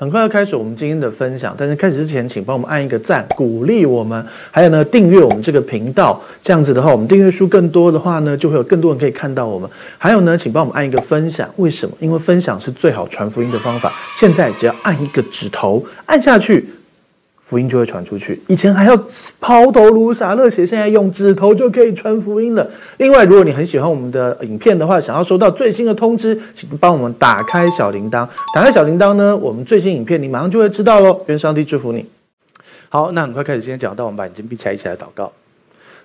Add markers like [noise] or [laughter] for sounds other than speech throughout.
很快要开始我们今天的分享，但是开始之前，请帮我们按一个赞，鼓励我们。还有呢，订阅我们这个频道，这样子的话，我们订阅数更多的话呢，就会有更多人可以看到我们。还有呢，请帮我们按一个分享，为什么？因为分享是最好传福音的方法。现在只要按一个指头，按下去。福音就会传出去。以前还要抛头颅洒热血，现在用指头就可以传福音了。另外，如果你很喜欢我们的影片的话，想要收到最新的通知，请帮我们打开小铃铛。打开小铃铛呢，我们最新影片你马上就会知道喽。愿上帝祝福你。好，那很快开始，今天讲到，我们把眼睛闭起来，一起来祷告。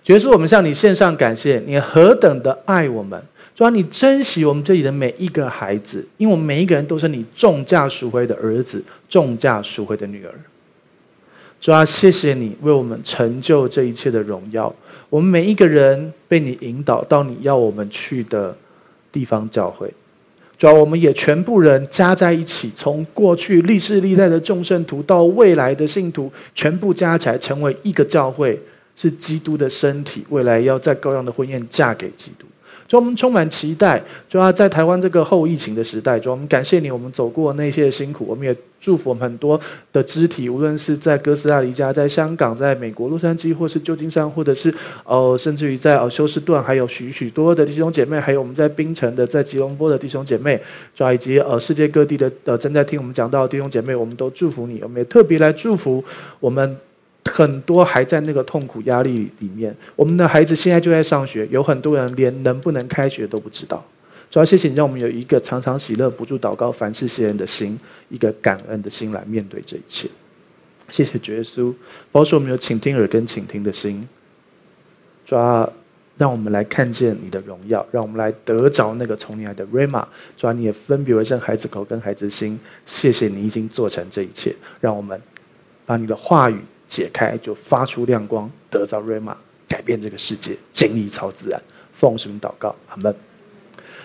主耶稣，我们向你献上感谢，你何等的爱我们，主啊，你珍惜我们这里的每一个孩子，因为我们每一个人都是你重价赎回的儿子，重价赎回的女儿。主啊，谢谢你为我们成就这一切的荣耀。我们每一个人被你引导到你要我们去的地方教会。主啊，我们也全部人加在一起，从过去历世历代的众圣徒到未来的信徒，全部加起来成为一个教会，是基督的身体。未来要在羔羊的婚宴嫁给基督。主，我们充满期待。主要在台湾这个后疫情的时代，主，我们感谢你，我们走过那些辛苦。我们也祝福我们很多的肢体，无论是在哥斯达黎加、在香港、在美国洛杉矶，或是旧金山，或者是呃，甚至于在呃休斯顿，还有许许多多的弟兄姐妹，还有我们在槟城的、在吉隆坡的弟兄姐妹，主要以及呃世界各地的呃正在听我们讲道的弟兄姐妹，我们都祝福你。我们也特别来祝福我们。很多还在那个痛苦压力里面，我们的孩子现在就在上学，有很多人连能不能开学都不知道。主要谢谢你，让我们有一个常常喜乐、不住祷告、凡事谢恩的心，一个感恩的心来面对这一切。谢谢主耶稣，保守我们有倾听耳跟倾听的心。主要让我们来看见你的荣耀，让我们来得着那个从你来的 Rhema。主要你也分别为圣孩子口跟孩子心。谢谢你已经做成这一切，让我们把你的话语。解开就发出亮光，得到瑞玛，改变这个世界，经历超自然。奉神祷告，阿门。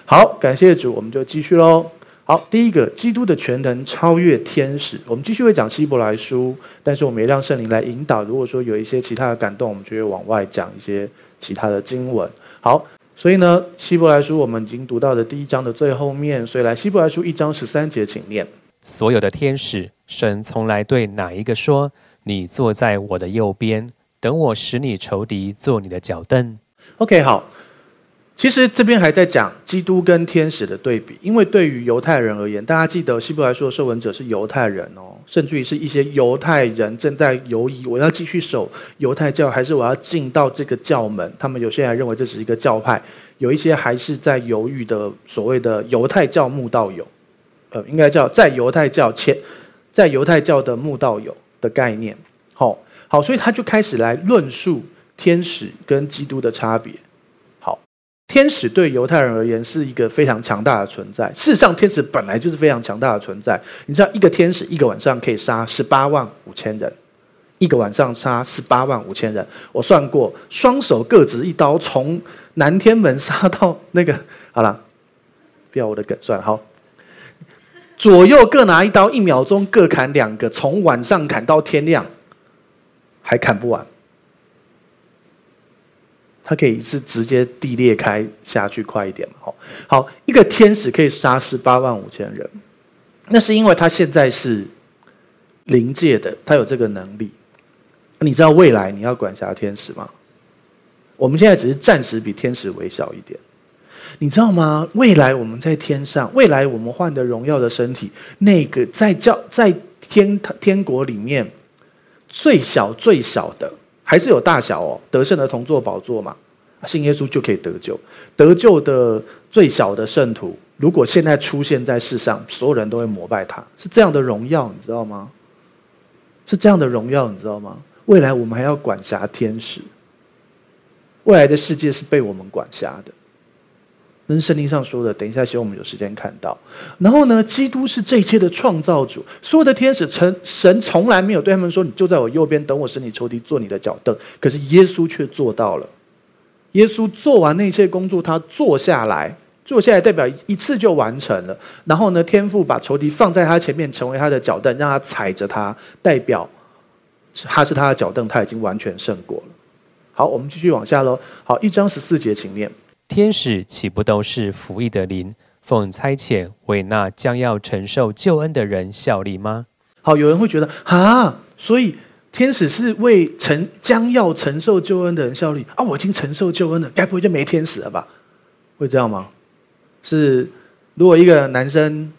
好，感谢主，我们就继续喽。好，第一个，基督的全能超越天使。我们继续会讲希伯来书，但是我们也让圣灵来引导。如果说有一些其他的感动，我们就会往外讲一些其他的经文。好，所以呢，希伯来书我们已经读到的第一章的最后面，所以来希伯来书一章十三节，请念。所有的天使，神从来对哪一个说？你坐在我的右边，等我使你仇敌做你的脚凳。OK，好。其实这边还在讲基督跟天使的对比，因为对于犹太人而言，大家记得希伯来书的受文者是犹太人哦，甚至于是一些犹太人正在犹疑，我要继续守犹太教，还是我要进到这个教门？他们有些人认为这是一个教派，有一些还是在犹豫的所谓的犹太教慕道友，呃，应该叫在犹太教前，在犹太教的慕道友。的概念，好，好，所以他就开始来论述天使跟基督的差别。好，天使对犹太人而言是一个非常强大的存在。事实上，天使本来就是非常强大的存在。你知道，一个天使一个晚上可以杀十八万五千人，一个晚上杀十八万五千人。我算过，双手各执一刀，从南天门杀到那个，好了，不要我的梗算好。左右各拿一刀，一秒钟各砍两个，从晚上砍到天亮，还砍不完。他可以一次直接地裂开下去，快一点嘛？好，好，一个天使可以杀十八万五千人，那是因为他现在是灵界的，他有这个能力。你知道未来你要管辖天使吗？我们现在只是暂时比天使微小一点。你知道吗？未来我们在天上，未来我们换的荣耀的身体，那个在教在天天国里面最小最小的，还是有大小哦。得胜的同坐宝座嘛，信耶稣就可以得救。得救的最小的圣徒，如果现在出现在世上，所有人都会膜拜他，是这样的荣耀，你知道吗？是这样的荣耀，你知道吗？未来我们还要管辖天使，未来的世界是被我们管辖的。跟圣经上说的，等一下，希望我们有时间看到。然后呢，基督是这一切的创造主，所有的天使，神神从来没有对他们说：“你就在我右边，等我使你仇敌做你的脚凳。”可是耶稣却做到了。耶稣做完那些工作，他坐下来，坐下来代表一次就完成了。然后呢，天父把仇敌放在他前面，成为他的脚凳，让他踩着他，代表他是他的脚凳，他已经完全胜过了。好，我们继续往下喽。好，一章十四节，请念。天使岂不都是服役的灵，奉差遣为那将要承受救恩的人效力吗？好，有人会觉得啊，所以天使是为承将要承受救恩的人效力啊，我已经承受救恩了，该不会就没天使了吧？会这样吗？是，如果一个男生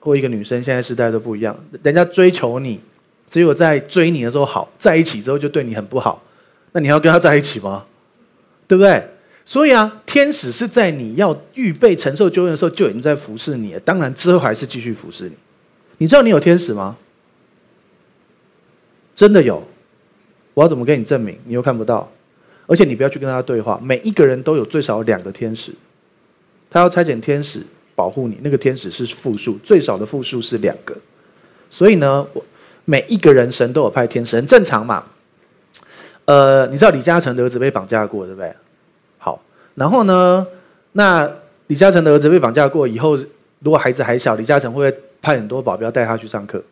或一个女生，现在时代都不一样，人家追求你，只有在追你的时候好，在一起之后就对你很不好，那你要跟他在一起吗？对不对？所以啊，天使是在你要预备承受救恩的时候就已经在服侍你了，当然之后还是继续服侍你。你知道你有天使吗？真的有，我要怎么跟你证明？你又看不到，而且你不要去跟他对话。每一个人都有最少两个天使，他要差遣天使保护你。那个天使是复数，最少的复数是两个。所以呢，我每一个人神都有派天使，很正常嘛。呃，你知道李嘉诚的儿子被绑架过，对不对？然后呢，那李嘉诚的儿子被绑架过以后，如果孩子还小，李嘉诚会不会派很多保镖带他去上课？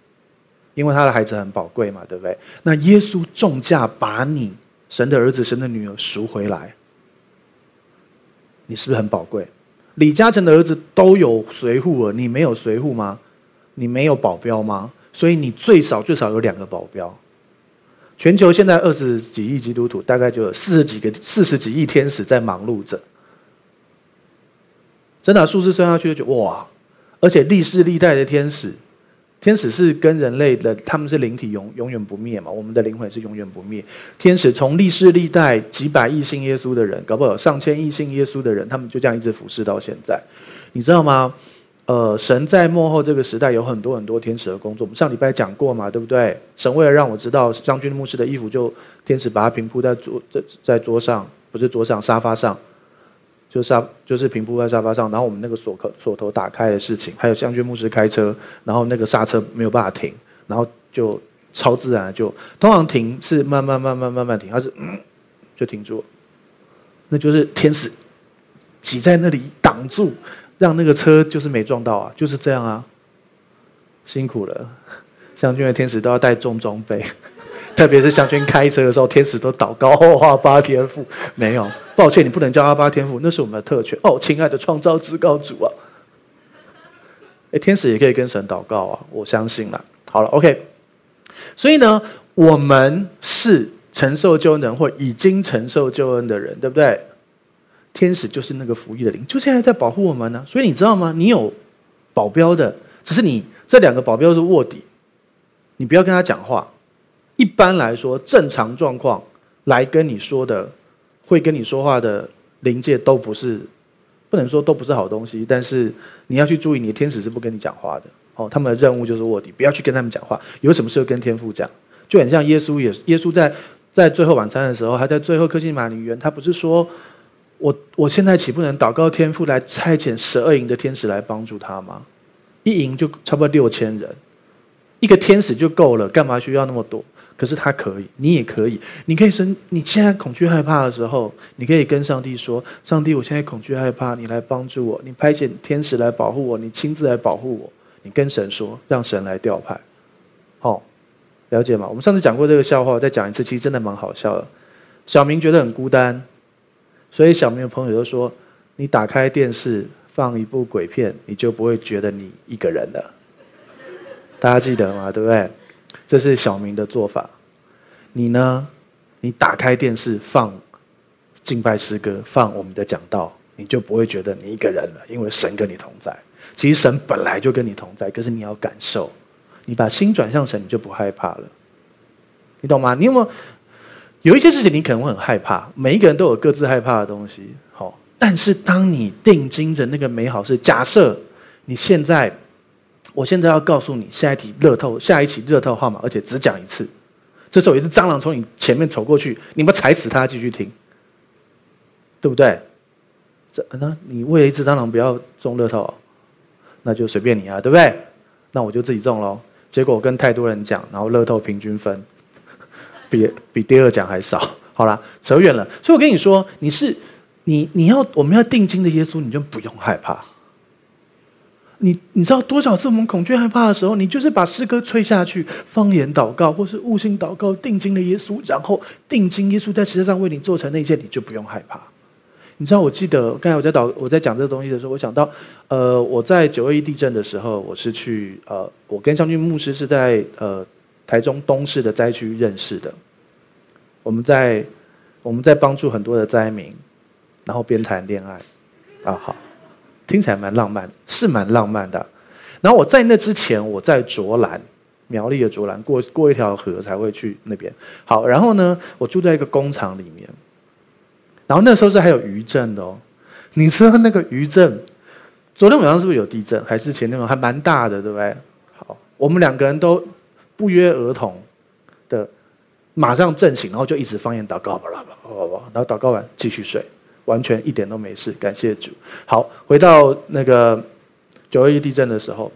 因为他的孩子很宝贵嘛，对不对？那耶稣重价把你神的儿子、神的女儿赎回来，你是不是很宝贵？李嘉诚的儿子都有随护了，你没有随护吗？你没有保镖吗？所以你最少最少有两个保镖。全球现在二十几亿基督徒，大概就有四十几个、四十几亿天使在忙碌着。真的数字算下去就哇，而且历世历代的天使。天使是跟人类的，他们是灵体永永远不灭嘛？我们的灵魂是永远不灭。天使从历世历代几百亿信耶稣的人，搞不好上千亿信耶稣的人，他们就这样一直服侍到现在。你知道吗？呃，神在末后这个时代有很多很多天使的工作。我们上礼拜讲过嘛，对不对？神为了让我知道将军牧师的衣服，就天使把它平铺在桌在在桌上，不是桌上，沙发上。就沙就是平铺在沙发上，然后我们那个锁口锁头打开的事情，还有将军牧师开车，然后那个刹车没有办法停，然后就超自然就通常停是慢慢慢慢慢慢停，它是嗯就停住，那就是天使挤在那里挡住，让那个车就是没撞到啊，就是这样啊，辛苦了，将军的天使都要带重装备。[laughs] 特别是将军开车的时候，天使都祷告哦，阿巴天父没有，抱歉，你不能叫阿巴天父，那是我们的特权哦，亲爱的创造至高主啊！哎，天使也可以跟神祷告啊，我相信啦。好了，OK，所以呢，我们是承受救恩的人，或已经承受救恩的人，对不对？天使就是那个服役的灵，就现在在保护我们呢。所以你知道吗？你有保镖的，只是你这两个保镖是卧底，你不要跟他讲话。一般来说，正常状况来跟你说的，会跟你说话的灵界都不是，不能说都不是好东西。但是你要去注意，你的天使是不跟你讲话的哦。他们的任务就是卧底，不要去跟他们讲话。有什么事跟天父讲，就很像耶稣也，耶稣在在最后晚餐的时候，还在最后客西马尼园，他不是说我我现在岂不能祷告天父来差遣十二营的天使来帮助他吗？一营就差不多六千人，一个天使就够了，干嘛需要那么多？可是他可以，你也可以。你可以生，你现在恐惧害怕的时候，你可以跟上帝说：“上帝，我现在恐惧害怕，你来帮助我，你派遣天使来保护我，你亲自来保护我。”你跟神说，让神来调派。好，了解吗？我们上次讲过这个笑话，再讲一次，其实真的蛮好笑的。小明觉得很孤单，所以小明的朋友就说：“你打开电视放一部鬼片，你就不会觉得你一个人了。”大家记得吗？对不对？这是小明的做法，你呢？你打开电视放敬拜诗歌，放我们的讲道，你就不会觉得你一个人了，因为神跟你同在。其实神本来就跟你同在，可是你要感受，你把心转向神，你就不害怕了。你懂吗？你有没有有一些事情你可能会很害怕？每一个人都有各自害怕的东西。好，但是当你定睛着那个美好事，假设你现在。我现在要告诉你下一题乐透，下一期乐透号码，而且只讲一次。这时候有一只蟑螂从你前面走过去，你们踩死它，继续听，对不对？这那你为了一只蟑螂不要中乐透，那就随便你啊，对不对？那我就自己中喽。结果我跟太多人讲，然后乐透平均分比比第二奖还少。好啦，扯远了。所以我跟你说，你是你你要我们要定睛的耶稣，你就不用害怕。你你知道多少次我们恐惧害怕的时候，你就是把诗歌吹下去，方言祷告，或是悟性祷告，定睛的耶稣，然后定睛耶稣在十字架上为你做成那一件，你就不用害怕。你知道，我记得刚才我在导我在讲这个东西的时候，我想到，呃，我在九二一地震的时候，我是去呃，我跟将军牧师是在呃台中东势的灾区认识的。我们在我们在帮助很多的灾民，然后边谈恋爱，啊好，听起来蛮浪漫，是蛮浪漫的。然后我在那之前，我在卓兰，苗栗的卓兰，过过一条河才会去那边。好，然后呢，我住在一个工厂里面。然后那时候是还有余震的哦，你知道那个余震，昨天晚上是不是有地震？还是前天晚上还蛮大的，对不对？好，我们两个人都不约而同的马上震醒，然后就一直方言祷告，然后祷告完继续睡，完全一点都没事，感谢主。好，回到那个九二一地震的时候，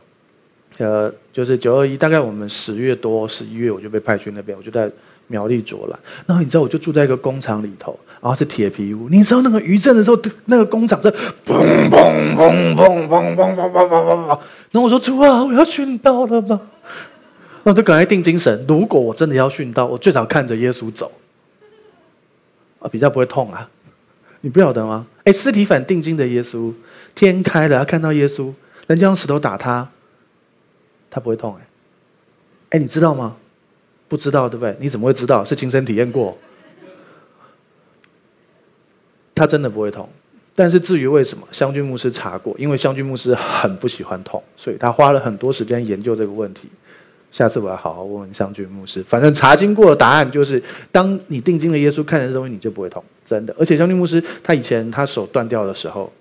呃，就是九二一，大概我们十月多十一月我就被派去那边，我就在苗栗卓兰，然后你知道我就住在一个工厂里头。然后是铁皮屋，你知道那个余震的时候，那个工厂在砰砰砰砰砰砰砰砰砰砰。然后我说：“主啊，我要殉道了？”我就赶快定精神。如果我真的要殉道，我最少看着耶稣走，啊，比较不会痛啊。你不晓得吗？哎，司提反定睛的耶稣，天开了，他看到耶稣，人家用石头打他，他不会痛哎。哎，你知道吗？不知道对不对？你怎么会知道？是亲身体验过。他真的不会痛，但是至于为什么，湘军牧师查过，因为湘军牧师很不喜欢痛，所以他花了很多时间研究这个问题。下次我要好好问问湘军牧师。反正查经过的答案就是，当你定睛了耶稣，看着这东西，你就不会痛，真的。而且湘军牧师他以前他手断掉的时候，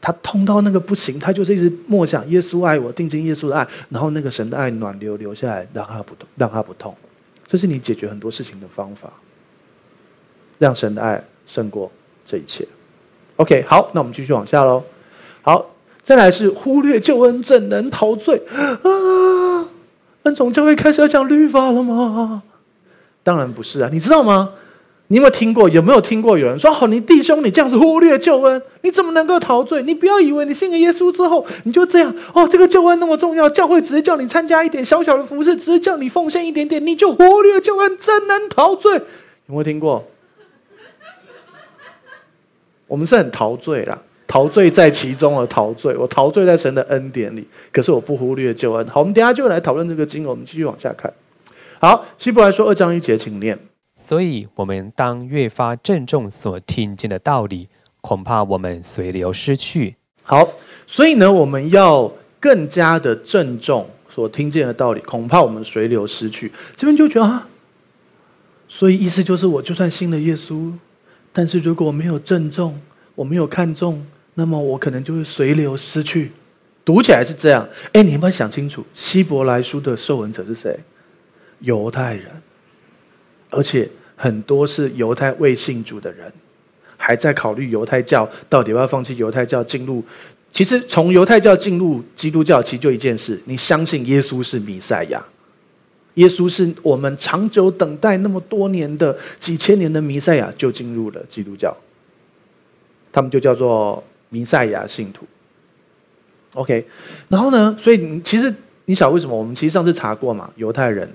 他痛到那个不行，他就是一直默想耶稣爱我，定睛耶稣的爱，然后那个神的爱暖流流下来，让他不痛，让他不痛。这是你解决很多事情的方法，让神的爱胜过。这一切，OK，好，那我们继续往下喽。好，再来是忽略救恩怎能陶醉啊？恩宠教会开始要讲律法了吗？当然不是啊，你知道吗？你有没有听过？有没有听过有人说：“好，你弟兄，你这样子忽略救恩，你怎么能够陶醉？你不要以为你信了耶稣之后，你就这样哦，这个救恩那么重要，教会只是叫你参加一点小小的服事，只是叫你奉献一点点，你就忽略救恩，怎能陶醉？有没有听过？我们是很陶醉啦，陶醉在其中而陶醉。我陶醉在神的恩典里，可是我不忽略救恩。好，我们等下就来讨论这个经文。我们继续往下看。好，希伯来说二章一节，请念。所以我们当越发郑重所听见的道理，恐怕我们随流失去。好，所以呢，我们要更加的郑重所听见的道理，恐怕我们随流失去。这边就觉得啊，所以意思就是，我就算信了耶稣。但是如果我没有郑重，我没有看重，那么我可能就会随流失去。读起来是这样，哎，你有没有想清楚？希伯来书的受文者是谁？犹太人，而且很多是犹太未信主的人，还在考虑犹太教到底要不要放弃犹太教进入。其实从犹太教进入基督教，其实就一件事：你相信耶稣是弥赛亚。耶稣是我们长久等待那么多年的几千年的弥赛亚，就进入了基督教。他们就叫做弥赛亚信徒。OK，然后呢？所以其实你想为什么？我们其实上次查过嘛，犹太人，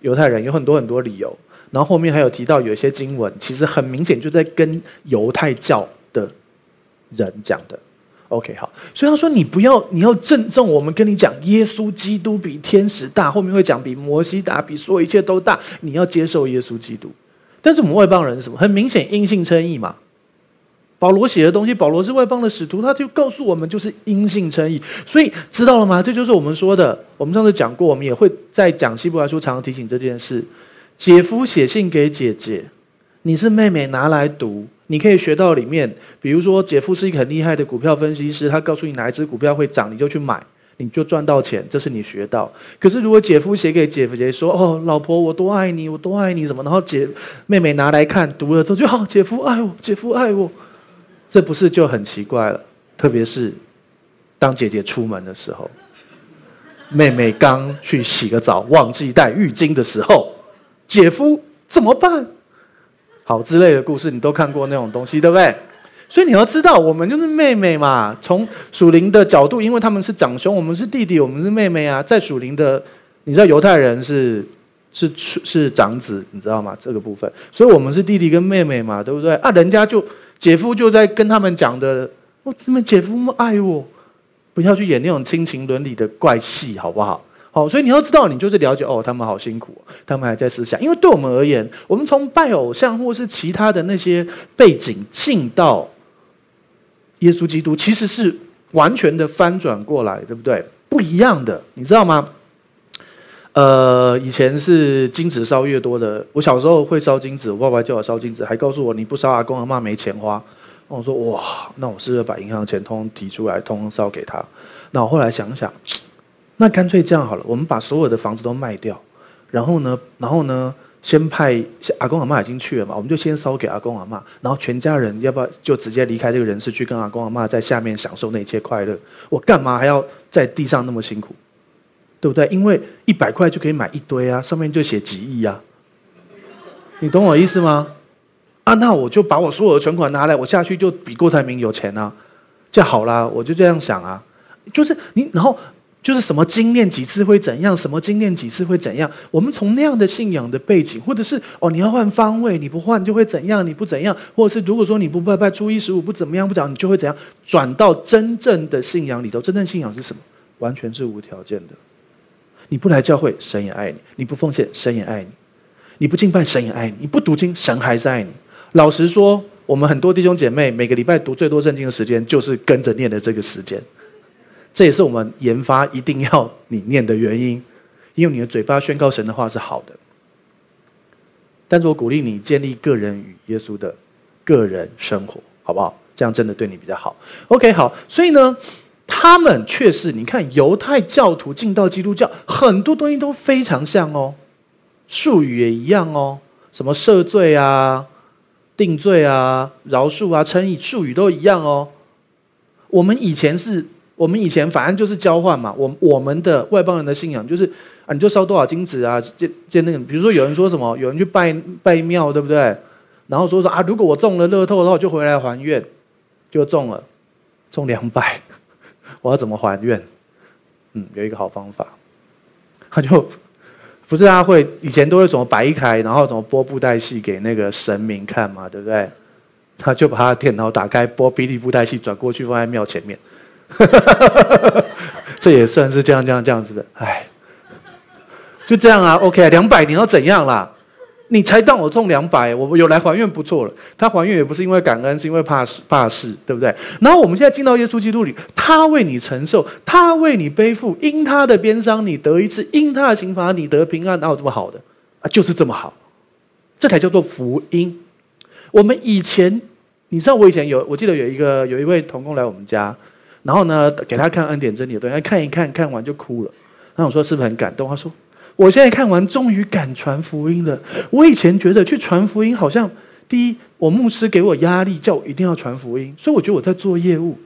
犹太人有很多很多理由。然后后面还有提到有一些经文，其实很明显就在跟犹太教的人讲的。OK，好，所以他说你不要，你要郑重。我们跟你讲，耶稣基督比天使大，后面会讲比摩西大，比所有一切都大。你要接受耶稣基督。但是我们外邦人什么？很明显，因信称义嘛。保罗写的东西，保罗是外邦的使徒，他就告诉我们，就是因信称义。所以知道了吗？这就是我们说的。我们上次讲过，我们也会在讲希伯来书，常常提醒这件事。姐夫写信给姐姐，你是妹妹，拿来读。你可以学到里面，比如说姐夫是一个很厉害的股票分析师，他告诉你哪一只股票会涨，你就去买，你就赚到钱，这是你学到。可是如果姐夫写给姐夫姐说：“哦，老婆，我多爱你，我多爱你，什么？”然后姐妹妹拿来看，读了之后就好，姐夫爱我，姐夫爱我，这不是就很奇怪了？特别是当姐姐出门的时候，妹妹刚去洗个澡，忘记带浴巾的时候，姐夫怎么办？好之类的故事，你都看过那种东西，对不对？所以你要知道，我们就是妹妹嘛。从属灵的角度，因为他们是长兄，我们是弟弟，我们是妹妹啊。在属灵的，你知道犹太人是是是长子，你知道吗？这个部分，所以我们是弟弟跟妹妹嘛，对不对？啊，人家就姐夫就在跟他们讲的，我怎么姐夫那么爱我？不要去演那种亲情伦理的怪戏，好不好？好，所以你要知道，你就是了解哦，他们好辛苦，他们还在思想。因为对我们而言，我们从拜偶像或是其他的那些背景进到耶稣基督，其实是完全的翻转过来，对不对？不一样的，你知道吗？呃，以前是金子烧越多的。我小时候会烧金子，我爸爸叫我烧金子，还告诉我你不烧阿公阿妈没钱花。我说哇，那我是不是把银行钱通通提出来，通通烧给他？那我后来想想，那干脆这样好了，我们把所有的房子都卖掉，然后呢，然后呢，先派阿公阿妈已经去了嘛，我们就先烧给阿公阿妈，然后全家人要不要就直接离开这个人世，去跟阿公阿妈在下面享受那一切快乐？我干嘛还要在地上那么辛苦？对不对？因为一百块就可以买一堆啊，上面就写几亿啊，你懂我意思吗？啊，那我就把我所有的存款拿来，我下去就比郭台铭有钱啊，这好啦，我就这样想啊，就是你，然后就是什么经念几次会怎样，什么经念几次会怎样？我们从那样的信仰的背景，或者是哦，你要换方位，你不换就会怎样？你不怎样？或者是如果说你不拜拜初一十五不怎么样不讲，你就会怎样？转到真正的信仰里头，真正信仰是什么？完全是无条件的。你不来教会，神也爱你；你不奉献，神也爱你；你不敬拜，神也爱你；你不读经，神还是爱你。老实说，我们很多弟兄姐妹每个礼拜读最多圣经的时间，就是跟着念的这个时间。这也是我们研发一定要你念的原因，因为你的嘴巴宣告神的话是好的。但是我鼓励你建立个人与耶稣的个人生活，好不好？这样真的对你比较好。OK，好，所以呢。他们却是，你看犹太教徒进到基督教，很多东西都非常像哦，术语也一样哦，什么赦罪啊、定罪啊、饶恕啊、称义，术语都一样哦。我们以前是，我们以前反正就是交换嘛。我我们的外邦人的信仰就是啊，你就烧多少金子啊，就就那个，比如说有人说什么，有人去拜拜庙，对不对？然后说说啊，如果我中了乐透的话，我就回来还愿，就中了，中两百。我要怎么还愿？嗯，有一个好方法，[laughs] 他就不是他会以前都会什么摆一台，然后怎么播布袋戏给那个神明看嘛，对不对？他就把他的电脑打开，播霹雳布袋戏，转过去放在庙前面，[laughs] 这也算是这样这样这样子的，哎，就这样啊，OK，两百年要怎样啦？你才当我中两百，我有来还愿不错了。他还愿也不是因为感恩，是因为怕事，怕事，对不对？然后我们现在进到耶稣基督里，他为你承受，他为你背负，因他的鞭伤你得医治，因他的刑罚你得平安，哪有这么好的啊？就是这么好，这才叫做福音。我们以前，你知道我以前有，我记得有一个有一位同工来我们家，然后呢给他看恩典真理的东西，看一看，看完就哭了。那我说是不是很感动？他说。我现在看完，终于敢传福音了。我以前觉得去传福音，好像第一，我牧师给我压力，叫我一定要传福音，所以我觉得我在做业务，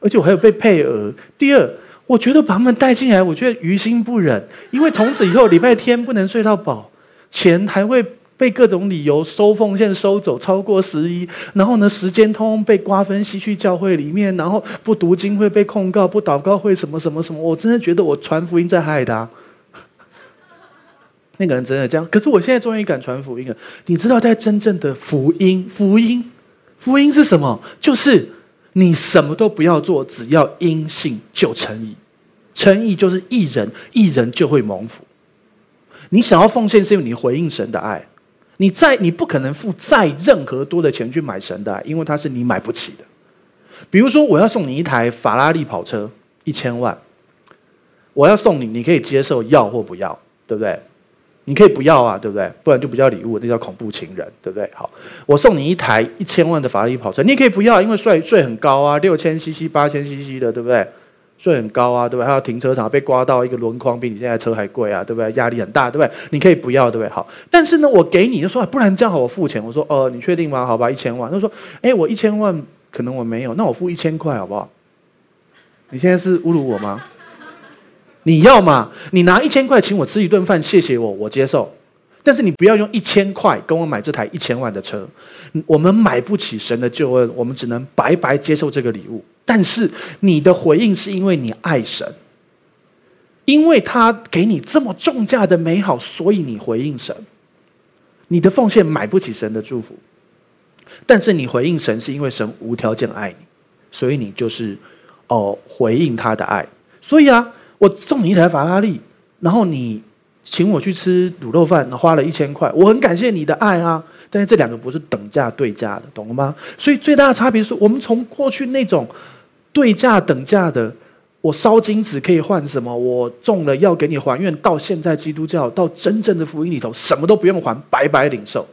而且我还有被配额。第二，我觉得把他们带进来，我觉得于心不忍，因为从此以后礼拜天不能睡到饱，钱还会被各种理由收奉献收走，超过十一，然后呢，时间通被瓜分吸去教会里面，然后不读经会被控告，不祷告会什么什么什么，我真的觉得我传福音在害他。那个人真的这样，可是我现在终于敢传福音了。你知道，在真正的福音，福音，福音是什么？就是你什么都不要做，只要因信就成义。称义就是一人，一人就会蒙福。你想要奉献，是因为你回应神的爱。你再你不可能付再任何多的钱去买神的爱，因为它是你买不起的。比如说，我要送你一台法拉利跑车，一千万，我要送你，你可以接受要或不要，对不对？你可以不要啊，对不对？不然就不叫礼物，那叫恐怖情人，对不对？好，我送你一台一千万的法拉利跑车，你也可以不要，因为税税很高啊，六千 CC、八千 CC 的，对不对？税很高啊，对不对？还有停车场被刮到一个轮框，比你现在车还贵啊，对不对？压力很大，对不对？你可以不要，对不对？好，但是呢，我给你就说，不然这样好，我付钱。我说，哦，你确定吗？好吧，一千万。他说，哎，我一千万可能我没有，那我付一千块好不好？你现在是侮辱我吗？你要嘛？你拿一千块请我吃一顿饭，谢谢我，我接受。但是你不要用一千块跟我买这台一千万的车，我们买不起神的救恩，我们只能白白接受这个礼物。但是你的回应是因为你爱神，因为他给你这么重价的美好，所以你回应神。你的奉献买不起神的祝福，但是你回应神是因为神无条件爱你，所以你就是哦回应他的爱。所以啊，我送你一台法拉利，然后你请我去吃卤肉饭，花了一千块，我很感谢你的爱啊。但是这两个不是等价对价的，懂了吗？所以最大的差别是我们从过去那种对价等价的。我烧金子可以换什么？我中了要给你还愿。到现在基督教到真正的福音里头，什么都不用还，白白领受。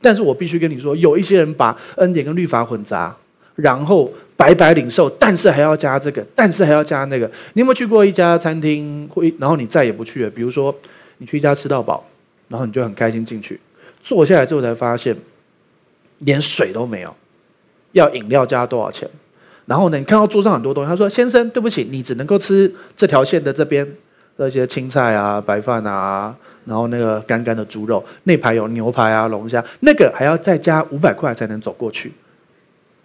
但是我必须跟你说，有一些人把恩典跟律法混杂，然后白白领受，但是还要加这个，但是还要加那个。你有没有去过一家餐厅，会然后你再也不去了？比如说，你去一家吃到饱，然后你就很开心进去，坐下来之后才发现，连水都没有，要饮料加多少钱？然后呢，你看到桌上很多东西，他说：“先生，对不起，你只能够吃这条线的这边那些青菜啊、白饭啊，然后那个干干的猪肉，那排有牛排啊、龙虾，那个还要再加五百块才能走过去。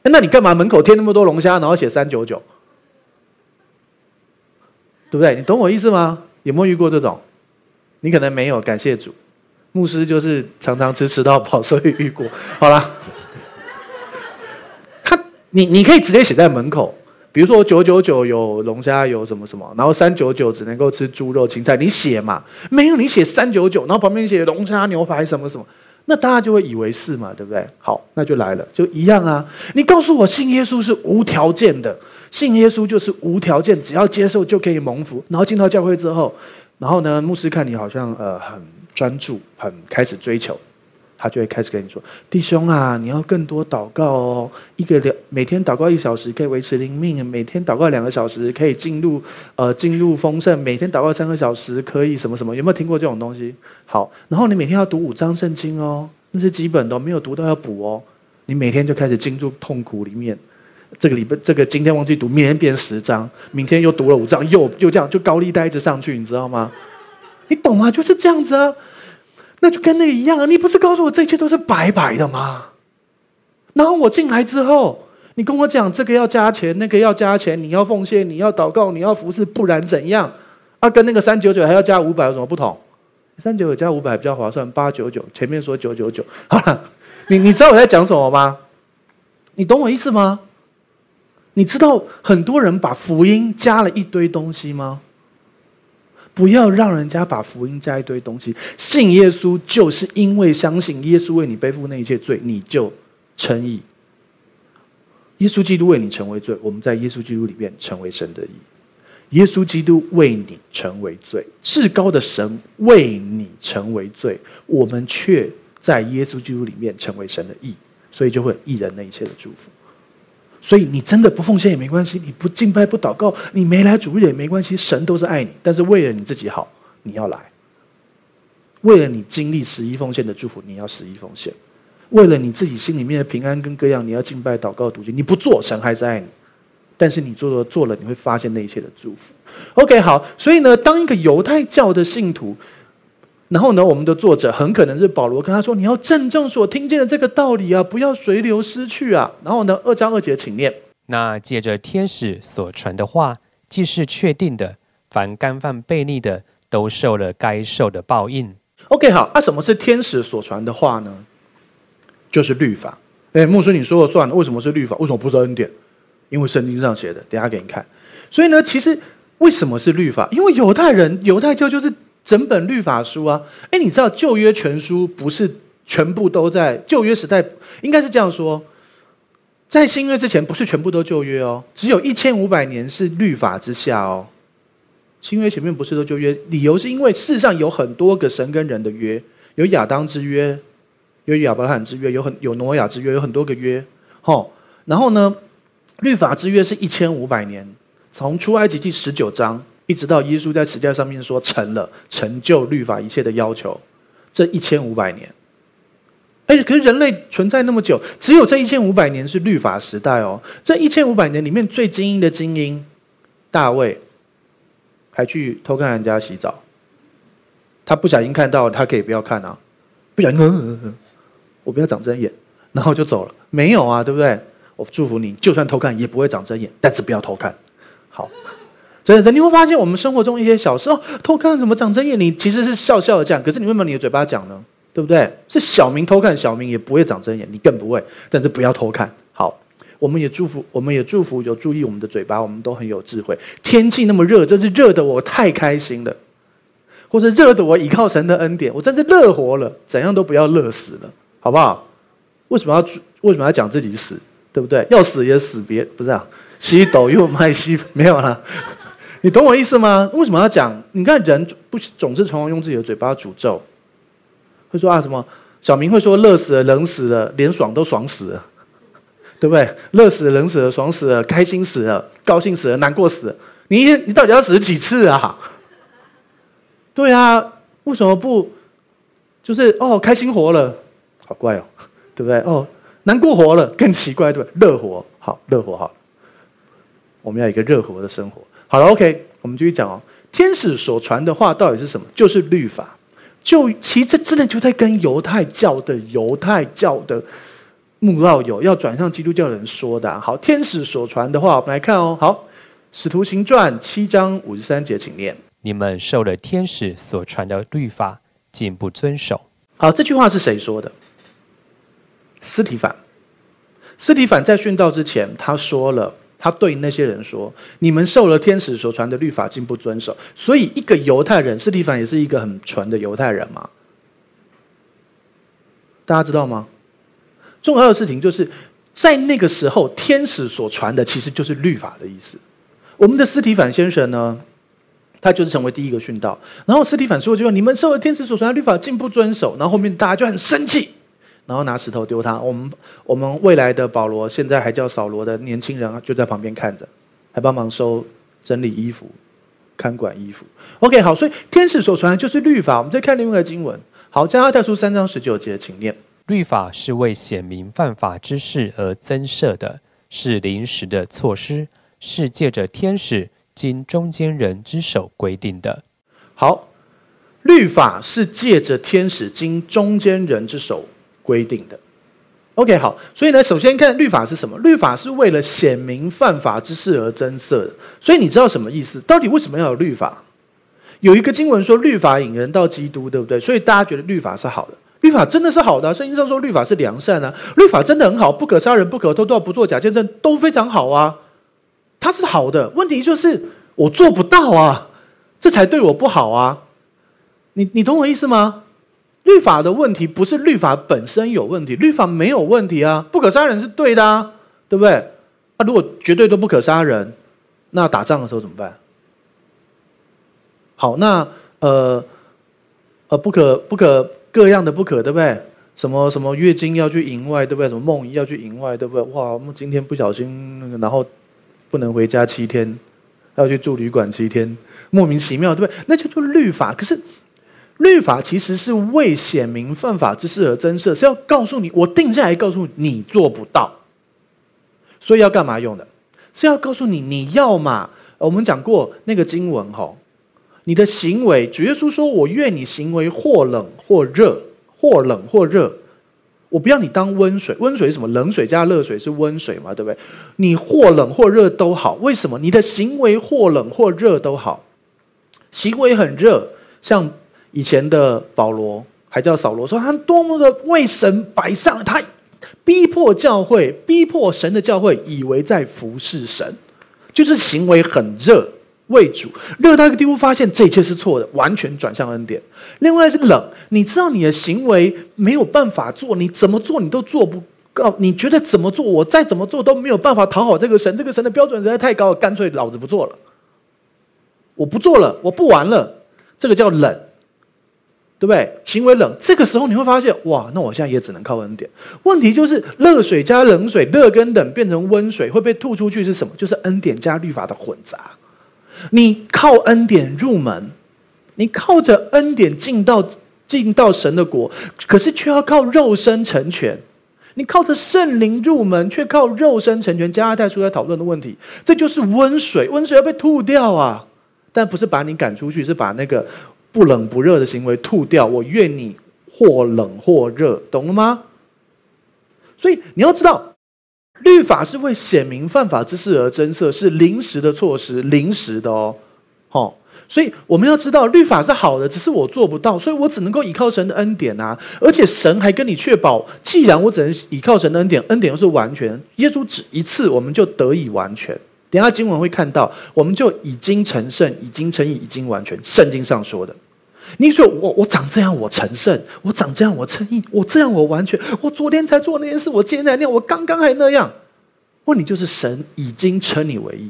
那你干嘛门口贴那么多龙虾，然后写三九九？对不对？你懂我意思吗？有没有遇过这种？你可能没有，感谢主，牧师就是常常吃吃到饱，[laughs] 所以遇过。好了。”他你你可以直接写在门口，比如说九九九有龙虾有什么什么，然后三九九只能够吃猪肉青菜，你写嘛？没有，你写三九九，然后旁边写龙虾牛排什么什么，那大家就会以为是嘛，对不对？好，那就来了，就一样啊。你告诉我信耶稣是无条件的，信耶稣就是无条件，只要接受就可以蒙福。然后进到教会之后，然后呢，牧师看你好像呃很专注，很开始追求。他就会开始跟你说：“弟兄啊，你要更多祷告哦。一个两每天祷告一小时可以维持灵命，每天祷告两个小时可以进入呃进入丰盛，每天祷告三个小时可以什么什么？有没有听过这种东西？好，然后你每天要读五章圣经哦，那是基本的，没有读到要补哦。你每天就开始进入痛苦里面。这个礼拜这个今天忘记读，明天变十章，明天又读了五章，又又这样就高利贷一直上去，你知道吗？你懂吗？就是这样子啊。”那就跟那一样啊！你不是告诉我这一切都是白白的吗？然后我进来之后，你跟我讲这个要加钱，那个要加钱，你要奉献，你要祷告，你要服侍，不然怎样？啊，跟那个三九九还要加五百有什么不同？三九九加五百比较划算，八九九前面说九九九，好了，你你知道我在讲什么吗？你懂我意思吗？你知道很多人把福音加了一堆东西吗？不要让人家把福音加一堆东西。信耶稣就是因为相信耶稣为你背负那一切罪，你就称义。耶稣基督为你成为罪，我们在耶稣基督里面成为神的义。耶稣基督为你成为罪，至高的神为你成为罪，我们却在耶稣基督里面成为神的义，所以就会义人那一切的祝福。所以你真的不奉献也没关系，你不敬拜不祷告，你没来主日也没关系。神都是爱你，但是为了你自己好，你要来；为了你经历十一奉献的祝福，你要十一奉献；为了你自己心里面的平安跟各样，你要敬拜祷告读经。你不做，神还是爱你；但是你做了做了，你会发现那一切的祝福。OK，好。所以呢，当一个犹太教的信徒。然后呢，我们的作者很可能是保罗，跟他说：“你要郑重所听见的这个道理啊，不要随流失去啊。”然后呢，二章二节，请念。那借着天使所传的话，既是确定的，凡干犯悖逆的，都受了该受的报应。OK，好，那、啊、什么是天使所传的话呢？就是律法。哎，牧师，你说了算了。为什么是律法？为什么不是恩典？因为圣经上写的，等下给你看。所以呢，其实为什么是律法？因为犹太人、犹太教就是。整本律法书啊，哎，你知道旧约全书不是全部都在旧约时代，应该是这样说，在新约之前不是全部都旧约哦，只有一千五百年是律法之下哦。新约前面不是都旧约，理由是因为世上有很多个神跟人的约，有亚当之约，有亚伯拉罕之约，有很有挪亚之约，有很多个约，吼。然后呢，律法之约是一千五百年，从出埃及记十九章。一直到耶稣在十字架上面说成了，成就律法一切的要求，这一千五百年，哎，可是人类存在那么久，只有这一千五百年是律法时代哦。这一千五百年里面最精英的精英，大卫，还去偷看人家洗澡，他不小心看到，他可以不要看啊，不小心，我不要长针眼，然后就走了，没有啊，对不对？我祝福你，就算偷看也不会长针眼，但是不要偷看，好。真的，你会发现我们生活中一些小事哦，偷看怎么长针眼？你其实是笑笑的这样，可是你为什么你的嘴巴讲呢？对不对？是小明偷看，小明也不会长针眼，你更不会。但是不要偷看。好，我们也祝福，我们也祝福有注意我们的嘴巴，我们都很有智慧。天气那么热，真是热的我太开心了，或者热的我倚靠神的恩典，我真是乐活了。怎样都不要乐死了，好不好？为什么要为什么要讲自己死？对不对？要死也死别不是啊？西斗又卖西没有了，你懂我意思吗？为什么要讲？你看人不总是常常用自己的嘴巴诅咒，会说啊什么？小明会说热死了、冷死了，连爽都爽死了，对不对？热死了、冷死了、爽死了、开心死了、高兴死了、难过死了。你你到底要死几次啊？对啊，为什么不就是哦开心活了？好怪哦，对不对？哦。难过活了更奇怪，对吧？乐活好，乐活好。我们要一个热火的生活。好了，OK，我们继续讲哦。天使所传的话到底是什么？就是律法。就其实这真的就在跟犹太教的犹太教的穆道友要转向基督教的人说的。好，天使所传的话，我们来看哦。好，使徒行传七章五十三节，请念：你们受了天使所传的律法，竟不遵守。好，这句话是谁说的？斯提凡。斯提凡在殉道之前，他说了，他对那些人说：“你们受了天使所传的律法，竟不遵守。”所以，一个犹太人，斯提凡也是一个很纯的犹太人嘛。大家知道吗？重要的事情就是在那个时候，天使所传的其实就是律法的意思。我们的斯提凡先生呢，他就是成为第一个殉道。然后，斯提凡说：“就说你们受了天使所传的律法，竟不遵守。”然后后面大家就很生气。然后拿石头丢他。我们我们未来的保罗，现在还叫扫罗的年轻人就在旁边看着，还帮忙收整理衣服、看管衣服。OK，好，所以天使所传的就是律法。我们再看另外一个经文，好，加拉太书三章十九节，请念：律法是为显明犯法之事而增设的，是临时的措施，是借着天使经中间人之手规定的。好，律法是借着天使经中间人之手。规定的，OK，好，所以呢，首先看律法是什么？律法是为了显明犯法之事而增设的。所以你知道什么意思？到底为什么要有律法？有一个经文说，律法引人到基督，对不对？所以大家觉得律法是好的，律法真的是好的。圣经上说律法是良善啊，律法真的很好，不可杀人，不可偷盗，不作假见证，都非常好啊。它是好的，问题就是我做不到啊，这才对我不好啊。你你懂我意思吗？律法的问题不是律法本身有问题，律法没有问题啊，不可杀人是对的啊，对不对？那、如果绝对都不可杀人，那打仗的时候怎么办？好，那呃呃，不可不可各样的不可，对不对？什么什么月经要去营外，对不对？什么梦遗要去营外，对不对？哇，我们今天不小心那个，然后不能回家七天，要去住旅馆七天，莫名其妙，对不对？那叫做律法，可是。律法其实是为显明犯法之事而增设，是要告诉你，我定下来告诉你，你做不到，所以要干嘛用的？是要告诉你，你要嘛？我们讲过那个经文哈，你的行为，主耶稣说，我愿你行为或冷或热，或冷或热，我不要你当温水，温水什么？冷水加热水是温水嘛？对不对？你或冷或热都好，为什么？你的行为或冷或热都好，行为很热，像。以前的保罗还叫扫罗，说他多么的为神摆上，他逼迫教会，逼迫神的教会，以为在服侍神，就是行为很热，为主热到一个地步，发现这一切是错的，完全转向恩典。另外是冷，你知道你的行为没有办法做，你怎么做你都做不到，你觉得怎么做，我再怎么做都没有办法讨好这个神，这个神的标准实在太高了，干脆老子不做了，我不做了，我不玩了，这个叫冷。对不对？行为冷，这个时候你会发现，哇，那我现在也只能靠恩典。问题就是热水加冷水，热跟冷变成温水，会被吐出去是什么？就是恩典加律法的混杂。你靠恩典入门，你靠着恩典进到进到神的国，可是却要靠肉身成全。你靠着圣灵入门，却靠肉身成全。加拉太书在讨论的问题，这就是温水，温水要被吐掉啊！但不是把你赶出去，是把那个。不冷不热的行为吐掉，我愿你或冷或热，懂了吗？所以你要知道，律法是为显明犯法之事而增设，是临时的措施，临时的哦。好，所以我们要知道，律法是好的，只是我做不到，所以我只能够依靠神的恩典啊！而且神还跟你确保，既然我只能依靠神的恩典，恩典又是完全，耶稣只一次，我们就得以完全。等下经文会看到，我们就已经成圣，已经成义，已经完全。圣经上说的，你说我我长这样我成圣，我长这样我成义，我这样我完全，我昨天才做那件事，我今天才那样，我刚刚还那样。问你就是神已经称你为义。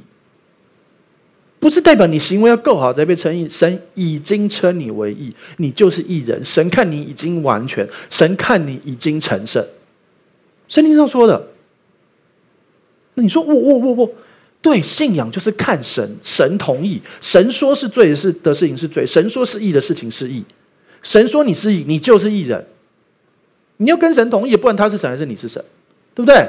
不是代表你行为要够好才被称义，神已经称你为义，你就是义人。神看你已经完全，神看你已经成圣。圣经上说的，那你说我我我我，对，信仰就是看神，神同意，神说是罪的事的事情是罪，神说是义的事情是义，神说你是义，你就是义人。你要跟神同意，不管他是神还是你是神，对不对？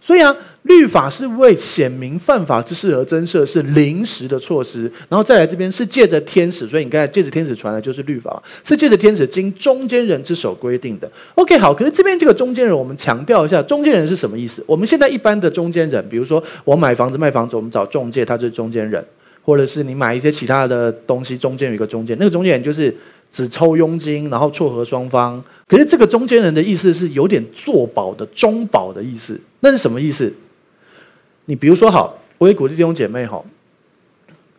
所以啊，律法是为显明犯法之事而增设，是临时的措施。然后再来这边是借着天使，所以你刚才借着天使传的就是律法，是借着天使经中间人之手规定的。OK，好，可是这边这个中间人，我们强调一下，中间人是什么意思？我们现在一般的中间人，比如说我买房子卖房子，我们找中介，他就是中间人，或者是你买一些其他的东西，中间有一个中间，那个中间人就是。只抽佣金，然后撮合双方。可是这个中间人的意思是有点做保的中保的意思，那是什么意思？你比如说，好，我也鼓励弟兄姐妹，哈，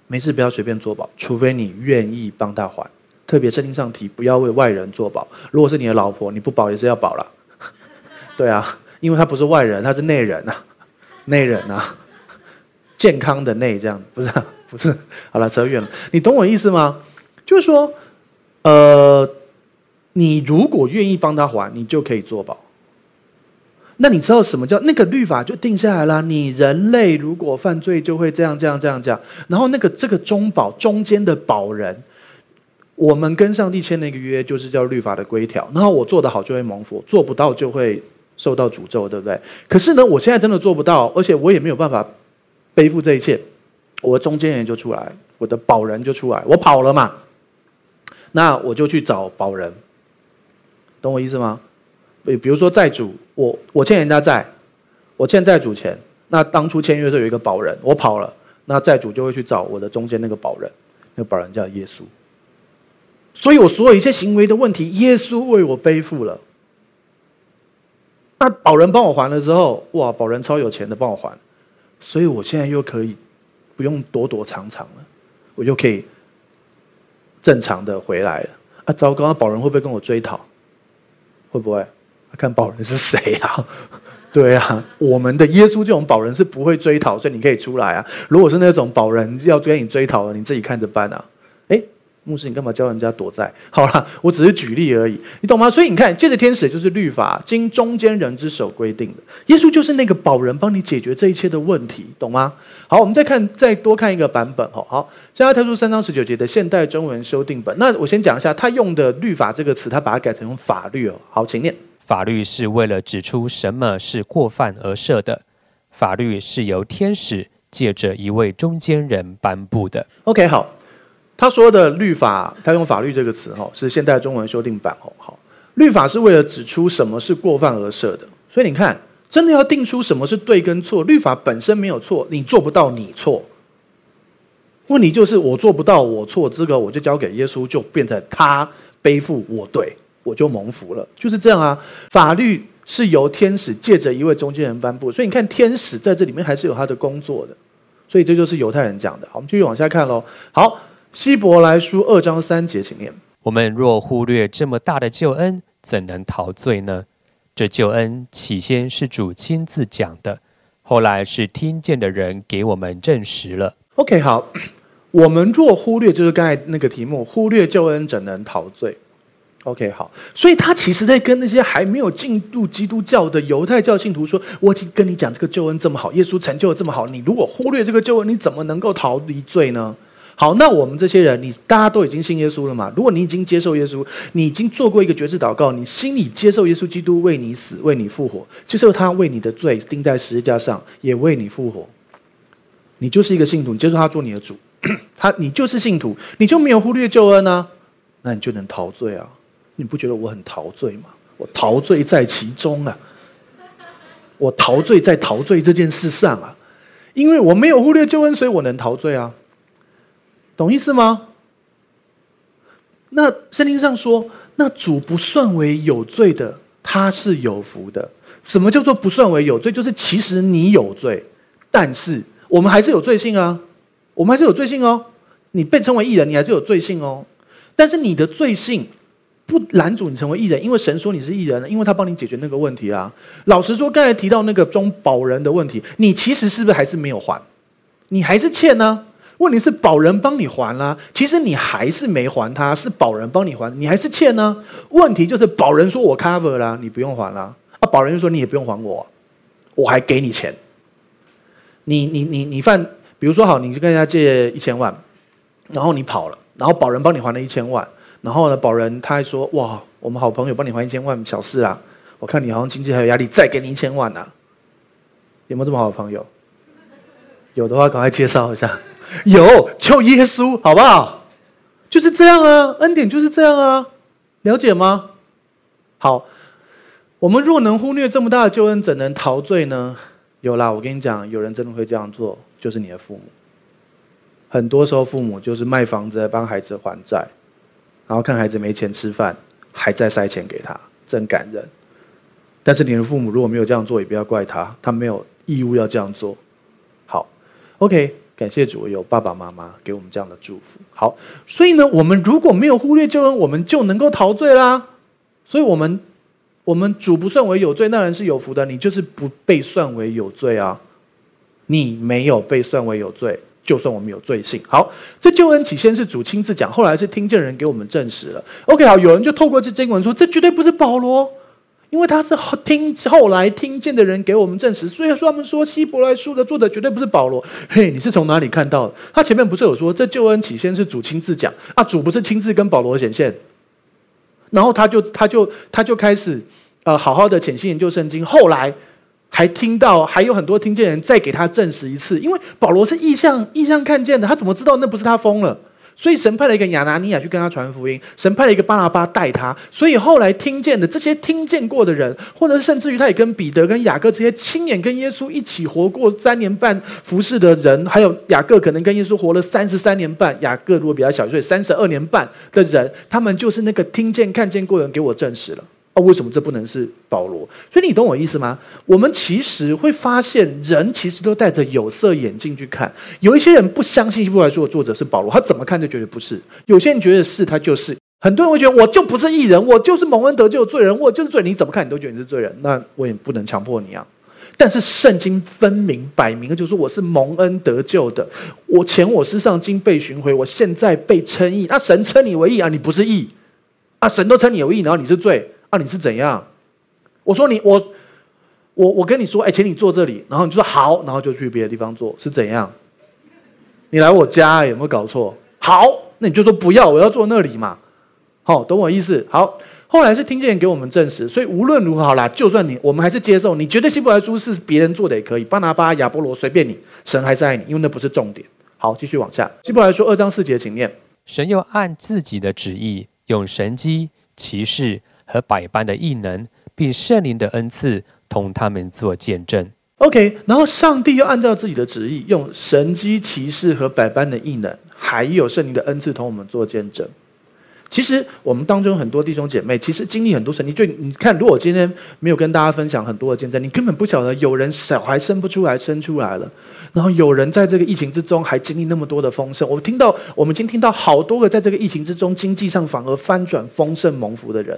没事不要随便做保，除非你愿意帮他还。特别圣经上提，不要为外人做保。如果是你的老婆，你不保也是要保了。[laughs] 对啊，因为他不是外人，他是内人啊，内人啊，健康的内这样，不是 [laughs] 不是。好了，扯远了，你懂我意思吗？就是说。呃，你如果愿意帮他还，你就可以做保。那你知道什么叫那个律法就定下来了？你人类如果犯罪，就会这样这样这样这样。然后那个这个中保中间的保人，我们跟上帝签那个约，就是叫律法的规条。然后我做得好就会蒙福，做不到就会受到诅咒，对不对？可是呢，我现在真的做不到，而且我也没有办法背负这一切，我中间人就出来，我的保人就出来，我跑了嘛。那我就去找保人，懂我意思吗？比比如说债主，我我欠人家债，我欠债主钱，那当初签约的时候有一个保人，我跑了，那债主就会去找我的中间那个保人，那个保人叫耶稣。所以我所有一些行为的问题，耶稣为我背负了。那保人帮我还了之后，哇，保人超有钱的帮我还，所以我现在又可以不用躲躲藏藏了，我又可以。正常的回来了啊！糟糕，那保人会不会跟我追讨？会不会？看保人是谁啊？[laughs] 对啊，我们的耶稣这种保人是不会追讨，所以你可以出来啊。如果是那种保人要跟你追讨了，你自己看着办啊。诶牧师，你干嘛教人家躲债？[laughs] 好了，我只是举例而已，你懂吗？所以你看，借着天使就是律法，经中间人之手规定的。耶稣就是那个保人，帮你解决这一切的问题，懂吗？好，我们再看，再多看一个版本。好，好，加拉太书三章十九节的现代中文修订本。那我先讲一下，他用的“律法”这个词，他把它改成用法律哦。好，请念。法律是为了指出什么是过犯而设的，法律是由天使借着一位中间人颁布的。OK，好。他说的律法，他用法律这个词，哈，是现代中文修订版，哦，好，律法是为了指出什么是过犯而设的，所以你看，真的要定出什么是对跟错，律法本身没有错，你做不到，你错。问题就是我做不到，我错，这个我就交给耶稣，就变成他背负我对，我就蒙福了，就是这样啊。法律是由天使借着一位中间人颁布，所以你看，天使在这里面还是有他的工作的，所以这就是犹太人讲的。好，我们继续往下看喽。好。希伯来书二章三节，请念。我们若忽略这么大的救恩，怎能陶醉呢？这救恩起先是主亲自讲的，后来是听见的人给我们证实了。OK，好。我们若忽略，就是刚才那个题目，忽略救恩怎能逃罪？OK，好。所以他其实在跟那些还没有进入基督教的犹太教信徒说：“我已经跟你讲这个救恩这么好，耶稣成就的这么好，你如果忽略这个救恩，你怎么能够逃离罪呢？”好，那我们这些人，你大家都已经信耶稣了嘛？如果你已经接受耶稣，你已经做过一个决志祷告，你心里接受耶稣基督为你死，为你复活，接受他为你的罪钉在十字架上，也为你复活，你就是一个信徒，你接受他做你的主，[clears throat] 他你就是信徒，你就没有忽略救恩呢、啊？那你就能逃罪啊？你不觉得我很陶醉吗？我陶醉在其中啊，我陶醉在陶醉这件事上啊，因为我没有忽略救恩，所以我能陶醉啊。懂意思吗？那圣经上说，那主不算为有罪的，他是有福的。什么叫做不算为有罪？就是其实你有罪，但是我们还是有罪性啊，我们还是有罪性哦。你被称为义人，你还是有罪性哦。但是你的罪性不拦阻你成为艺人，因为神说你是艺人，因为他帮你解决那个问题啊。老实说，刚才提到那个中保人的问题，你其实是不是还是没有还？你还是欠呢？问题是保人帮你还啦，其实你还是没还他，是保人帮你还，你还是欠呢。问题就是保人说我 cover 啦，你不用还啦。啊，保人就说你也不用还我，我还给你钱。你你你你犯，比如说好，你就跟人家借一千万，然后你跑了，然后保人帮你还了一千万，然后呢，保人他还说哇，我们好朋友帮你还一千万，小事啊。我看你好像经济还有压力，再给你一千万呐、啊。有没有这么好的朋友？有的话，赶快介绍一下。[laughs] 有，求耶稣，好不好？就是这样啊，恩典就是这样啊，了解吗？好。我们若能忽略这么大的救恩，怎能陶醉呢？有啦，我跟你讲，有人真的会这样做，就是你的父母。很多时候，父母就是卖房子来帮孩子还债，然后看孩子没钱吃饭，还在塞钱给他，真感人。但是你的父母如果没有这样做，也不要怪他，他没有义务要这样做。好，OK，感谢主有爸爸妈妈给我们这样的祝福。好，所以呢，我们如果没有忽略救恩，我们就能够逃罪啦。所以，我们。我们主不算为有罪，那人是有福的。你就是不被算为有罪啊，你没有被算为有罪，就算我们有罪性。好，这救恩起先是主亲自讲，后来是听见人给我们证实了。OK，好，有人就透过这经文说，这绝对不是保罗，因为他是听后来听见的人给我们证实，所以说他们说希伯来书的作者绝对不是保罗。嘿，你是从哪里看到的？他前面不是有说这救恩起先是主亲自讲啊？主不是亲自跟保罗显现？然后他就他就他就开始，呃，好好的潜心研究圣经。后来还听到还有很多听见人再给他证实一次，因为保罗是异象异象看见的，他怎么知道那不是他疯了？所以神派了一个亚拿尼亚去跟他传福音，神派了一个巴拿巴带他。所以后来听见的这些听见过的人，或者甚至于他也跟彼得、跟雅各这些亲眼跟耶稣一起活过三年半服侍的人，还有雅各可能跟耶稣活了三十三年半，雅各如果比较小，所以三十二年半的人，他们就是那个听见看见过的人给我证实了。哦，为什么这不能是保罗？所以你懂我意思吗？我们其实会发现，人其实都戴着有色眼镜去看。有一些人不相信希伯来书的作者是保罗，他怎么看就觉得不是；有些人觉得是，他就是。很多人会觉得我就不是义人，我就是蒙恩得救的罪人，我就是罪人。你怎么看你都觉得你是罪人，那我也不能强迫你啊。但是圣经分明摆明了，就是说我是蒙恩得救的。我前我世上经被寻回，我现在被称义。那神称你为义啊，你不是义啊？神都称你为义，然后你是罪。那、你是怎样？我说你我我我跟你说，哎，请你坐这里，然后你就说好，然后就去别的地方坐，是怎样？你来我家有没有搞错？好，那你就说不要，我要坐那里嘛。好，懂我意思？好，后来是听见给我们证实，所以无论如何好啦，就算你我们还是接受，你觉得希伯来书是别人做的也可以，巴拿巴、亚波罗随便你，神还是爱你，因为那不是重点。好，继续往下，希伯来书二章四节，请念：神又按自己的旨意，用神机奇事。和百般的异能，并圣灵的恩赐，同他们做见证。OK，然后上帝又按照自己的旨意，用神迹奇事和百般的异能，还有圣灵的恩赐，同我们做见证。其实我们当中很多弟兄姐妹，其实经历很多神迹。就你看，如果今天没有跟大家分享很多的见证，你根本不晓得有人小孩生不出来，生出来了；然后有人在这个疫情之中还经历那么多的丰盛。我听到，我们已经听到好多个在这个疫情之中经济上反而翻转丰盛蒙福的人。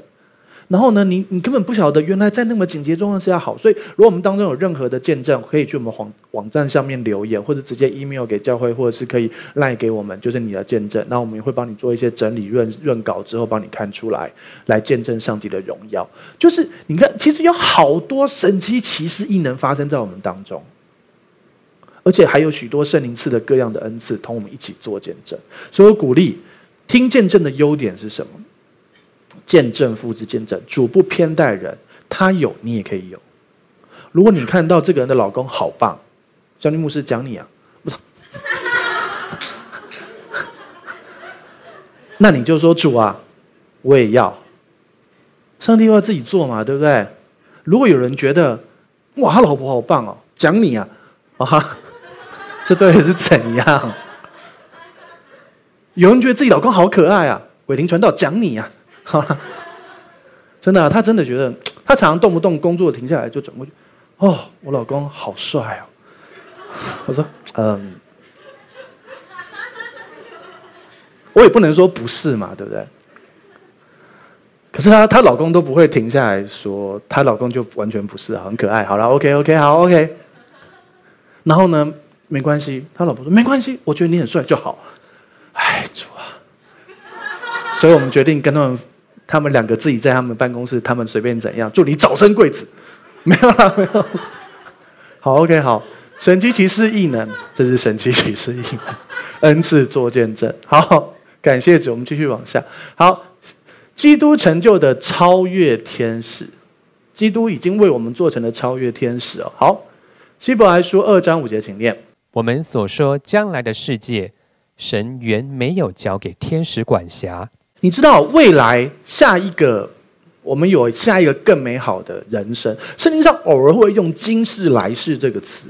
然后呢，你你根本不晓得，原来在那么紧急状况下好。所以，如果我们当中有任何的见证，可以去我们网网站上面留言，或者直接 email 给教会，或者是可以赖给我们，就是你的见证。那我们也会帮你做一些整理润润稿之后，帮你看出来，来见证上帝的荣耀。就是你看，其实有好多神奇奇事异能发生在我们当中，而且还有许多圣灵赐的各样的恩赐，同我们一起做见证。所以我鼓励听见证的优点是什么？见证父之见证，主不偏待人，他有你也可以有。如果你看到这个人的老公好棒，张立牧师讲你啊，不是，那你就说主啊，我也要。上帝要自己做嘛，对不对？如果有人觉得哇，他老婆好棒哦，讲你啊，啊，[laughs] 这到底是怎样？有人觉得自己老公好可爱啊。伟林传道讲你啊，好了，真的、啊，他真的觉得她常常动不动工作停下来就转过去，哦，我老公好帅哦。我说，嗯，我也不能说不是嘛，对不对？可是她她老公都不会停下来说，她老公就完全不是啊，很可爱。好了，OK OK，好 OK。然后呢，没关系，他老婆说没关系，我觉得你很帅就好。哎，主啊！所以我们决定跟他们，他们两个自己在他们办公室，他们随便怎样，祝你早生贵子。[laughs] 没有啦，没有。好，OK，好。神迹奇事异能，这是神迹奇事异能，恩赐做见证。好，感谢主，我们继续往下。好，基督成就的超越天使，基督已经为我们做成了超越天使哦。好，希伯来书二章五节，请念。我们所说将来的世界，神原没有交给天使管辖。你知道未来下一个，我们有下一个更美好的人生。圣经上偶尔会用今世来世这个词。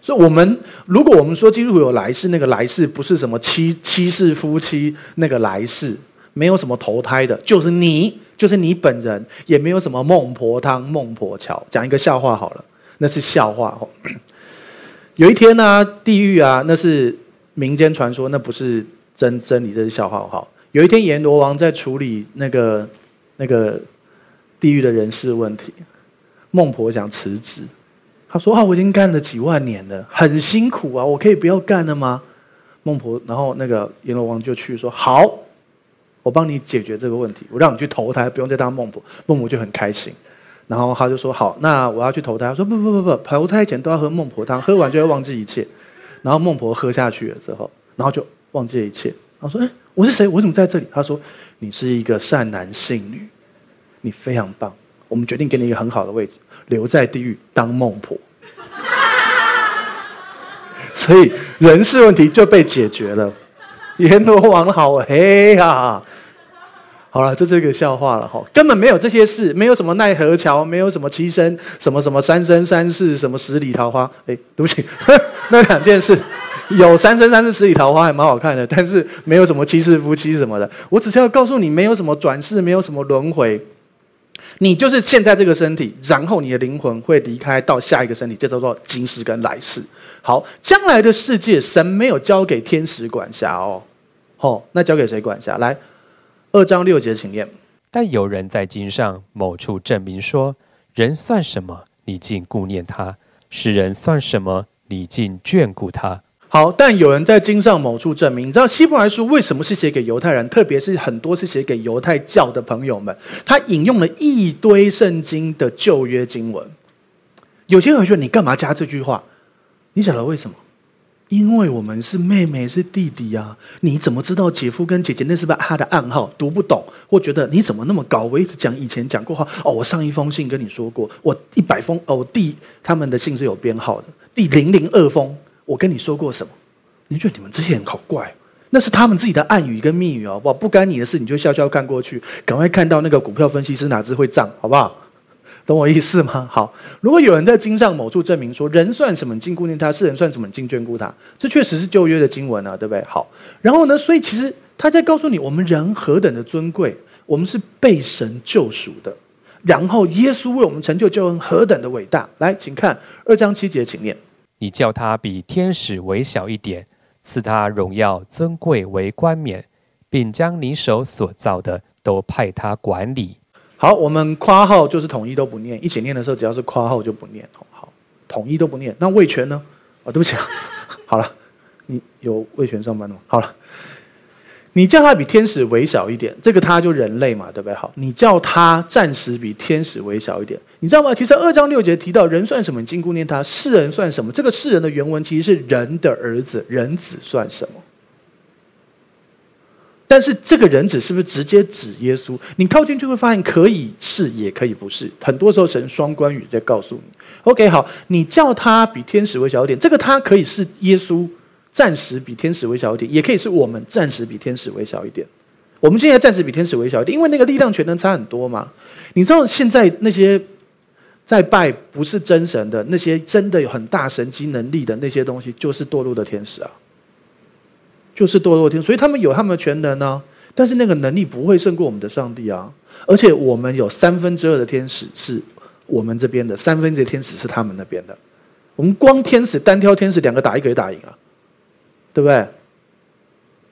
所以，我们如果我们说基督徒有来世，那个来世不是什么七七世夫妻那个来世，没有什么投胎的，就是你，就是你本人，也没有什么孟婆汤、孟婆桥。讲一个笑话好了，那是笑话哦。[laughs] 有一天呢、啊，地狱啊，那是民间传说，那不是真真理，这是笑话哈。有一天，阎罗王在处理那个那个地狱的人事问题，孟婆想辞职。他说：“啊，我已经干了几万年了，很辛苦啊，我可以不要干了吗？”孟婆，然后那个阎罗王就去说：“好，我帮你解决这个问题，我让你去投胎，不用再当孟婆。”孟婆就很开心，然后他就说：“好，那我要去投胎。”他说：“不不不不，投胎前都要喝孟婆汤，喝完就会忘记一切。”然后孟婆喝下去了之后，然后就忘记了一切。他说：“哎，我是谁？我怎么在这里？”他说：“你是一个善男信女，你非常棒，我们决定给你一个很好的位置。”留在地狱当孟婆，[laughs] 所以人事问题就被解决了。阎罗王好黑呀！好了，这是一个笑话了哈，根本没有这些事，没有什么奈何桥，没有什么七生，什么什么三生三世，什么十里桃花。哎，对不起，[laughs] 那两件事有三生三世十里桃花还蛮好看的，但是没有什么七世夫妻什么的。我只是要告诉你，没有什么转世，没有什么轮回。你就是现在这个身体，然后你的灵魂会离开到下一个身体，这叫做今世跟来世。好，将来的世界，神没有交给天使管辖哦。哦，那交给谁管辖？来，二章六节，请念。但有人在经上某处证明说：人算什么？你竟顾念他；世人算什么？你竟眷顾他。好，但有人在经上某处证明，你知道希伯来书为什么是写给犹太人，特别是很多是写给犹太教的朋友们，他引用了一堆圣经的旧约经文。有些人会说：“你干嘛加这句话？”你晓得为什么？因为我们是妹妹是弟弟啊！你怎么知道姐夫跟姐姐那是不是他的暗号？读不懂，或觉得你怎么那么高？我一直讲以前讲过话哦，我上一封信跟你说过，我一百封哦，第他们的信是有编号的，第零零二封。我跟你说过什么？你觉得你们这些人好怪？那是他们自己的暗语跟密语，好不？不干你的事，你就笑笑看过去，赶快看到那个股票分析师哪只会涨，好不好？懂我意思吗？好，如果有人在经上某处证明说，人算什么，你竟顾念他；世人算什么，你竟眷顾他。这确实是旧约的经文啊，对不对？好，然后呢？所以其实他在告诉你，我们人何等的尊贵，我们是被神救赎的。然后耶稣为我们成就救恩何等的伟大。来，请看二章七节，请念。你叫他比天使微小一点，赐他荣耀尊贵为冠冕，并将你手所造的都派他管理。好，我们夸号就是统一都不念，一起念的时候只要是夸号就不念。好，统一都不念。那魏权呢？啊、对不起，好了，你有魏权上班吗？好了。你叫他比天使微小一点，这个他就人类嘛，对不对？好，你叫他暂时比天使微小一点，你知道吗？其实二章六节提到人算什么，你竟顾念他；世人算什么？这个世人的原文其实是人的儿子，人子算什么？但是这个人子是不是直接指耶稣？你靠近就会发现，可以是，也可以不是。很多时候神双关语在告诉你。OK，好，你叫他比天使微小一点，这个他可以是耶稣。暂时比天使微小一点，也可以是我们暂时比天使微小一点。我们现在暂时比天使微小一点，因为那个力量全能差很多嘛。你知道现在那些在拜不是真神的那些真的有很大神迹能力的那些东西，就是堕落的天使啊，就是堕落天，所以他们有他们的全能呢。但是那个能力不会胜过我们的上帝啊！而且我们有三分之二的天使是我们这边的，三分之一天使是他们那边的。我们光天使单挑天使，两个打一个也打赢啊，对不对？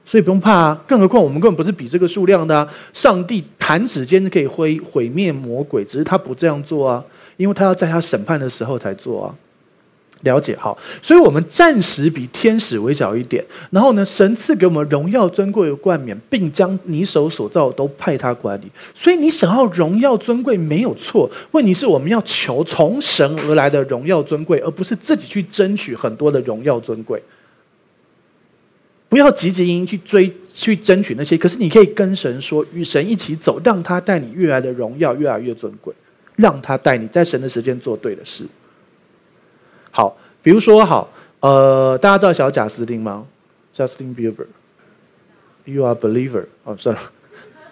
所以不用怕啊！更何况我们根本不是比这个数量的啊！上帝弹指间可以毁毁灭魔鬼，只是他不这样做啊，因为他要在他审判的时候才做啊。了解好，所以我们暂时比天使微小一点。然后呢，神赐给我们荣耀尊贵的冠冕，并将你手所造都派他管理。所以你想要荣耀尊贵没有错，问题是我们要求从神而来的荣耀尊贵，而不是自己去争取很多的荣耀尊贵。不要急急营营去追去争取那些，可是你可以跟神说，与神一起走，让他带你越来的荣耀越来越尊贵，让他带你在神的时间做对的事。好，比如说好，呃，大家知道小贾斯汀吗？Justin Bieber，You are believer。哦，算了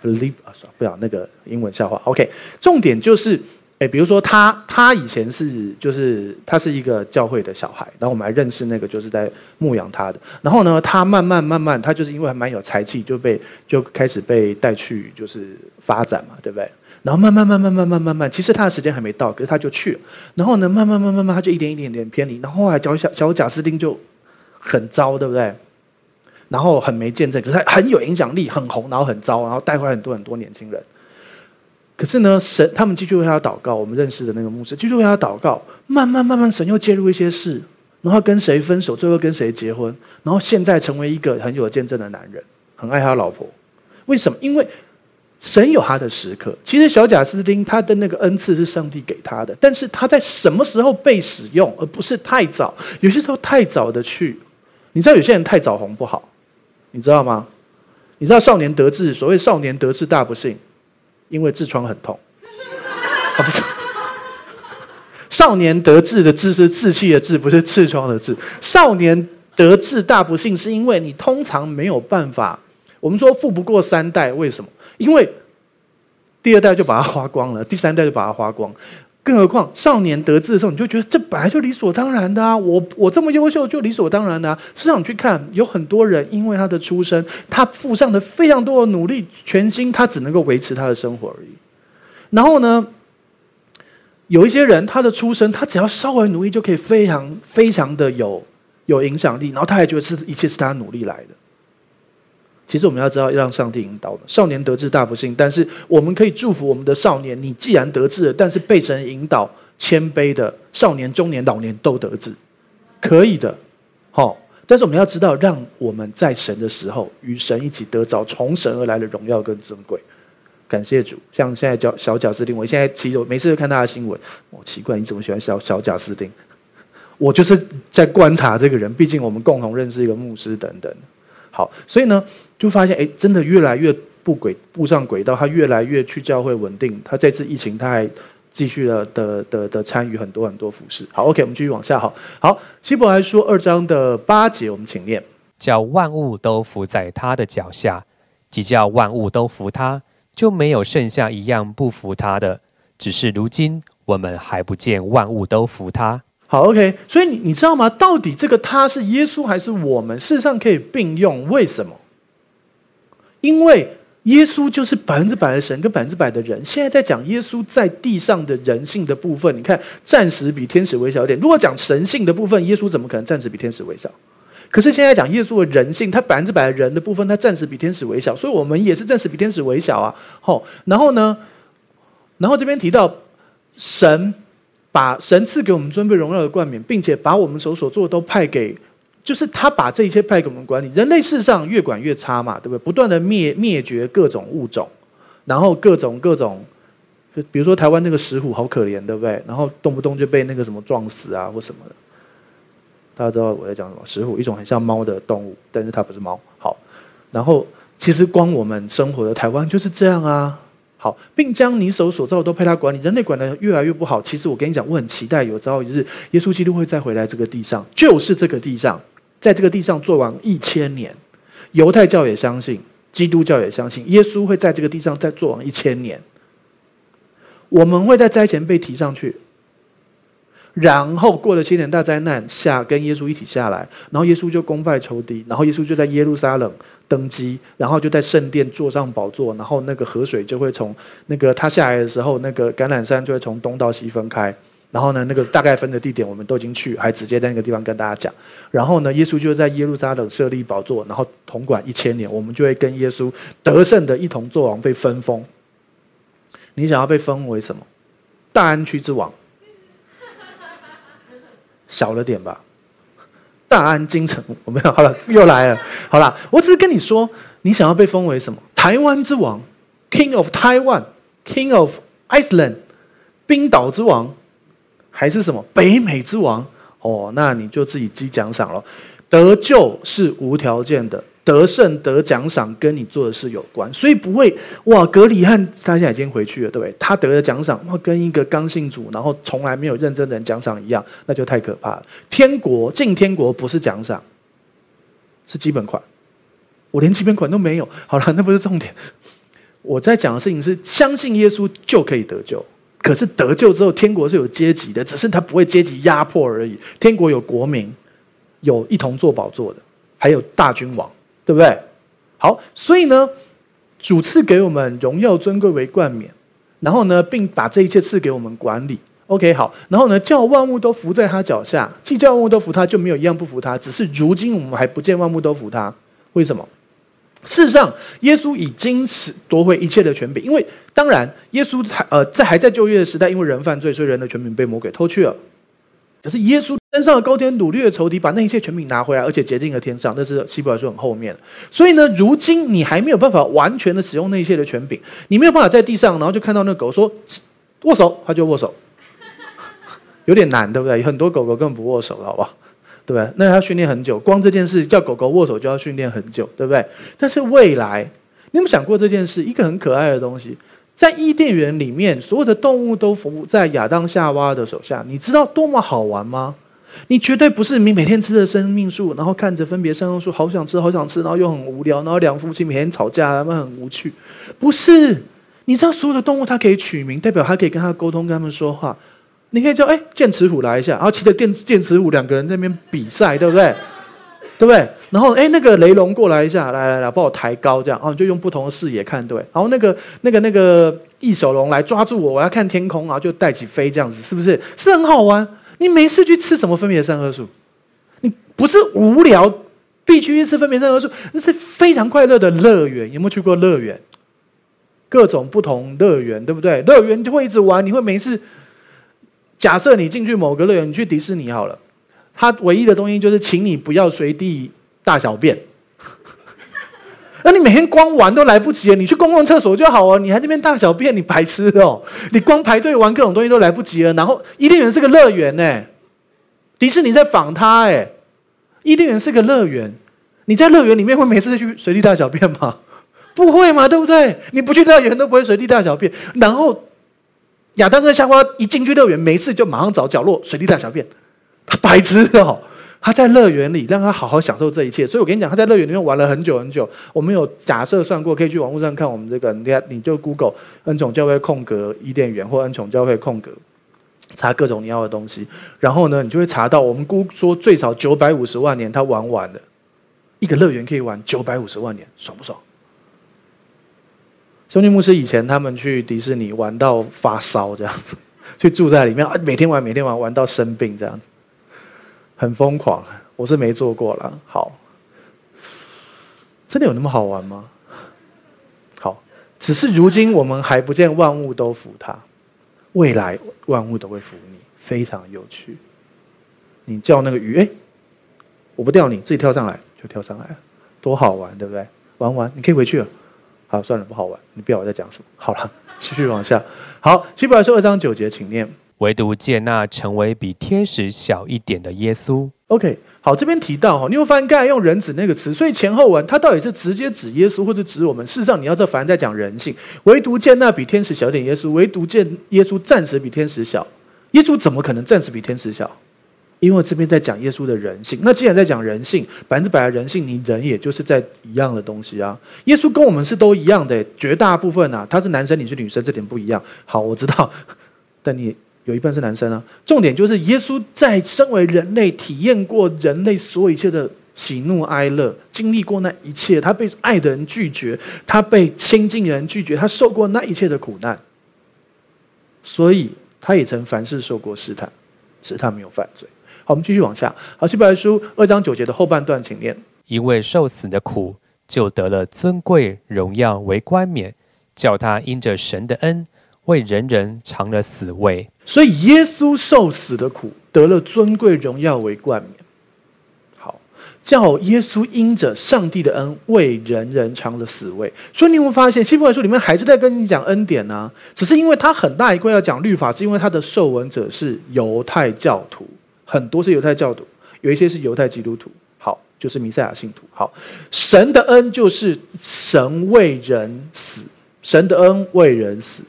，believe 啊，算了，不要那个英文笑话。OK，重点就是，哎，比如说他，他以前是就是他是一个教会的小孩，然后我们还认识那个就是在牧养他的。然后呢，他慢慢慢慢，他就是因为还蛮有才气，就被就开始被带去就是发展嘛，对不对？然后慢慢慢慢慢慢慢慢，其实他的时间还没到，可是他就去了。然后呢，慢慢慢慢慢，他就一点一点点偏离。然后后来小小小贾斯汀就很糟，对不对？然后很没见证，可是他很有影响力，很红，然后很糟，然后带坏很多很多年轻人。可是呢，神他们继续为他祷告。我们认识的那个牧师继续为他祷告。慢慢慢慢，神又介入一些事，然后跟谁分手，最后跟谁结婚，然后现在成为一个很有见证的男人，很爱他老婆。为什么？因为。神有他的时刻，其实小贾斯汀他的那个恩赐是上帝给他的，但是他在什么时候被使用，而不是太早。有些时候太早的去，你知道有些人太早红不好，你知道吗？你知道少年得志，所谓少年得志大不幸，因为痔疮很痛。啊，不是，少年得志的志是志气的志，不是痔疮的痔。少年得志大不幸，是因为你通常没有办法。我们说富不过三代，为什么？因为第二代就把它花光了，第三代就把它花光，更何况少年得志的时候，你就觉得这本来就理所当然的啊！我我这么优秀，就理所当然的啊！实际上你去看，有很多人因为他的出身，他付上了非常多的努力，全心他只能够维持他的生活而已。然后呢，有一些人他的出身，他只要稍微努力就可以非常非常的有有影响力，然后他还觉得是一切是他努力来的。其实我们要知道，要让上帝引导的。少年得志大不幸，但是我们可以祝福我们的少年。你既然得志了，但是被神引导、谦卑的少年、中年、老年都得志，可以的。好，但是我们要知道，让我们在神的时候，与神一起得着从神而来的荣耀跟尊贵。感谢主。像现在叫小贾斯汀，我现在其实我每次都看他的新闻，我奇怪你怎么喜欢小小贾斯汀？我就是在观察这个人，毕竟我们共同认识一个牧师等等。好，所以呢。就发现，哎，真的越来越不轨，步上轨道。他越来越去教会稳定。他这次疫情，他还继续了的的的参与很多很多服事。好，OK，我们继续往下。好，好，希伯来书二章的八节，我们请念：叫万物都伏在他的脚下，即叫万物都服他，就没有剩下一样不服他的。只是如今我们还不见万物都服他。好，OK，所以你你知道吗？到底这个他是耶稣还是我们？事实上可以并用，为什么？因为耶稣就是百分之百的神跟百分之百的人。现在在讲耶稣在地上的人性的部分，你看暂时比天使微小一点。如果讲神性的部分，耶稣怎么可能暂时比天使微小？可是现在讲耶稣的人性，他百分之百的人的部分，他暂时比天使微小，所以我们也是暂时比天使微小啊。好，然后呢，然后这边提到神把神赐给我们尊贵荣耀的冠冕，并且把我们手所做的都派给。就是他把这一切派给我们管理，人类世上越管越差嘛，对不对？不断的灭灭绝各种物种，然后各种各种，就比如说台湾那个石虎好可怜，对不对？然后动不动就被那个什么撞死啊或什么的。大家知道我在讲什么？石虎一种很像猫的动物，但是它不是猫。好，然后其实光我们生活的台湾就是这样啊。好，并将你手所造都派他管理，人类管的越来越不好。其实我跟你讲，我很期待有朝一日耶稣基督会再回来这个地上，就是这个地上。在这个地上做完一千年，犹太教也相信，基督教也相信，耶稣会在这个地上再做完一千年。我们会在灾前被提上去，然后过了千年大灾难下，跟耶稣一起下来，然后耶稣就功败仇敌，然后耶稣就在耶路撒冷登基，然后就在圣殿坐上宝座，然后那个河水就会从那个他下来的时候，那个橄榄山就会从东到西分开。然后呢，那个大概分的地点我们都已经去，还直接在那个地方跟大家讲。然后呢，耶稣就在耶路撒冷设立宝座，然后统管一千年，我们就会跟耶稣得胜的一同作王，被分封。你想要被封为什么？大安区之王？小了点吧。大安京城，我没有。好了，又来了。好了，我只是跟你说，你想要被封为什么？台湾之王，King of Taiwan，King of Iceland，冰岛之王。还是什么北美之王哦？那你就自己积奖赏了。得救是无条件的，得胜得奖赏跟你做的事有关，所以不会哇。格里汉他现在已经回去了，对不对？他得的奖赏哇，跟一个刚信主然后从来没有认真的人奖赏一样，那就太可怕了。天国进天国不是奖赏，是基本款。我连基本款都没有。好了，那不是重点。我在讲的事情是，相信耶稣就可以得救。可是得救之后，天国是有阶级的，只是他不会阶级压迫而已。天国有国民，有一同坐宝座的，还有大君王，对不对？好，所以呢，主赐给我们荣耀尊贵为冠冕，然后呢，并把这一切赐给我们管理。OK，好，然后呢，叫万物都服在他脚下。既叫万物都服他，就没有一样不服他。只是如今我们还不见万物都服他，为什么？事实上，耶稣已经是夺回一切的权柄，因为当然，耶稣还呃在还在旧约的时代，因为人犯罪，所以人的权柄被魔鬼偷去了。可是耶稣登上了高天，努力的仇敌，把那一切权柄拿回来，而且洁净了天上。那是希伯来书很后面。所以呢，如今你还没有办法完全的使用那一切的权柄，你没有办法在地上，然后就看到那狗说握手，他就握手，[laughs] 有点难，对不对？很多狗狗根本不握手，好不好？对不对？那要训练很久，光这件事叫狗狗握手就要训练很久，对不对？但是未来，你有没有想过这件事？一个很可爱的东西，在伊甸园里面，所有的动物都服务在亚当夏娃的手下，你知道多么好玩吗？你绝对不是你每天吃着生命树，然后看着分别善恶树，好想吃，好想吃，然后又很无聊，然后两夫妻每天吵架，他们很无趣。不是，你知道所有的动物它可以取名，代表它可以跟它沟通，跟他们说话。你可以叫哎，剑齿虎来一下，然后骑着剑剑齿虎两个人在那边比赛，对不对？[laughs] 对不对？然后哎，那个雷龙过来一下，来来来，帮我抬高，这样哦，就用不同的视野看，对。然后那个那个那个翼手龙来抓住我，我要看天空啊，就带起飞这样子，是不是？是很好玩？你没事去吃什么分别善恶树？你不是无聊必须去吃分别善恶树，那是非常快乐的乐园。有没有去过乐园？各种不同乐园，对不对？乐园就会一直玩，你会没事。假设你进去某个乐园，你去迪士尼好了，它唯一的东西就是请你不要随地大小便。[laughs] 那你每天光玩都来不及，你去公共厕所就好啊，你还这边大小便，你白痴哦！你光排队玩各种东西都来不及了。然后伊甸园是个乐园呢，迪士尼在仿它哎，伊甸园是个乐园，你在乐园里面会每次去随地大小便吗？不会嘛，对不对？你不去乐园都不会随地大小便，然后。亚当跟夏娃一进去乐园，没事就马上找角落随地大小便，他白痴哦！他在乐园里让他好好享受这一切，所以我跟你讲，他在乐园里面玩了很久很久。我们有假设算过，可以去网络上看我们这个，你看你就 Google 恩宠教会空格伊甸园或恩宠教会空格，查各种你要的东西，然后呢，你就会查到我们估说最少九百五十万年他玩完了，一个乐园可以玩九百五十万年，爽不爽？兄弟牧师以前他们去迪士尼玩到发烧这样子，[laughs] 去住在里面啊，每天玩每天玩玩到生病这样子，很疯狂。我是没做过了。好，真的有那么好玩吗？好，只是如今我们还不见万物都服他，未来万物都会服你，非常有趣。你叫那个鱼，哎，我不钓你，自己跳上来就跳上来，多好玩，对不对？玩完你可以回去了。好，算了，不好玩。你不要我再讲什么。好了，[laughs] 继续往下。好，希伯来书二章九节，请念。唯独见那成为比天使小一点的耶稣。OK，好，这边提到哈，你会发现刚才用人子那个词，所以前后文它到底是直接指耶稣，或者指我们？事实上，你要知道，反正在讲人性。唯独见那比天使小一点耶稣，唯独见耶稣暂时比天使小。耶稣怎么可能暂时比天使小？因为这边在讲耶稣的人性，那既然在讲人性，百分之百的人性，你人也就是在一样的东西啊。耶稣跟我们是都一样的，绝大部分啊，他是男生，你是女生，这点不一样。好，我知道，[laughs] 但你有一半是男生啊。重点就是耶稣在身为人类，体验过人类所有一切的喜怒哀乐、经历过那一切，他被爱的人拒绝，他被亲近的人拒绝，他受过那一切的苦难，所以他也曾凡事受过试探，只是他没有犯罪。好，我们继续往下。好，希伯来书二章九节的后半段，请念：因为受死的苦，就得了尊贵荣耀为冠冕，叫他因着神的恩，为人人尝了死味。所以耶稣受死的苦，得了尊贵荣耀为冠冕。好，叫耶稣因着上帝的恩，为人人尝了死味。所以你有没有发现，希伯来书里面还是在跟你讲恩典呢、啊？只是因为他很大一块要讲律法，是因为他的受文者是犹太教徒，很多是犹太教徒，有一些是犹太基督徒。好，就是弥赛亚信徒。好，神的恩就是神为人死，神的恩为人死。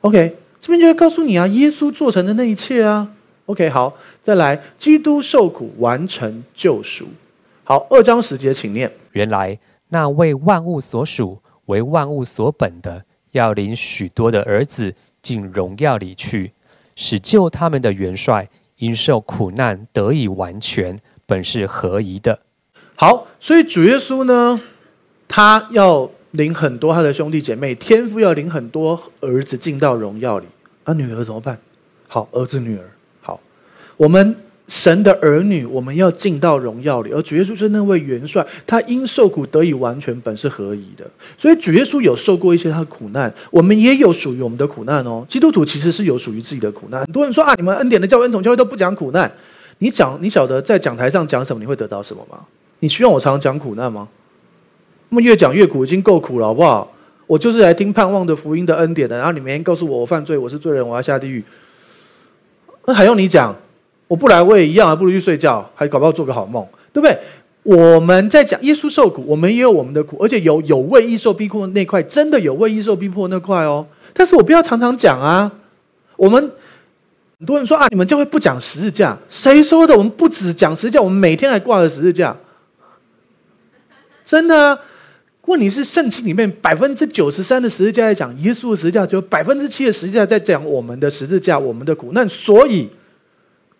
OK。这边就要告诉你啊，耶稣做成的那一切啊。OK，好，再来，基督受苦完成救赎。好，二章十节，请念。原来那为万物所属、为万物所本的，要领许多的儿子进荣耀里去，使救他们的元帅因受苦难得以完全，本是合宜的。好，所以主耶稣呢，他要。领很多他的兄弟姐妹，天父要领很多儿子进到荣耀里，那，女儿怎么办？好，儿子女儿好，我们神的儿女，我们要进到荣耀里，而主耶稣是那位元帅，他因受苦得以完全，本是合宜的。所以主耶稣有受过一些他的苦难，我们也有属于我们的苦难哦。基督徒其实是有属于自己的苦难。很多人说啊，你们恩典的教、恩宠教会都不讲苦难，你讲你晓得在讲台上讲什么，你会得到什么吗？你需要我常常讲苦难吗？那么越讲越苦，已经够苦了，好不好？我就是来听盼望的福音的恩典的。然后你每天告诉我我犯罪，我是罪人，我要下地狱。那还用你讲？我不来我也一样，还不如去睡觉，还搞不好做个好梦，对不对？我们在讲耶稣受苦，我们也有我们的苦，而且有有为义受逼迫那块，真的有为义受逼迫那块哦。但是我不要常常讲啊。我们很多人说啊，你们教会不讲十字架，谁说的？我们不只讲十字架，我们每天还挂着十字架，真的啊。问题是圣经里面百分之九十三的十字架在讲耶稣的十字架，只有百分之七的十字架在讲我们的十字架，我们的苦难。所以，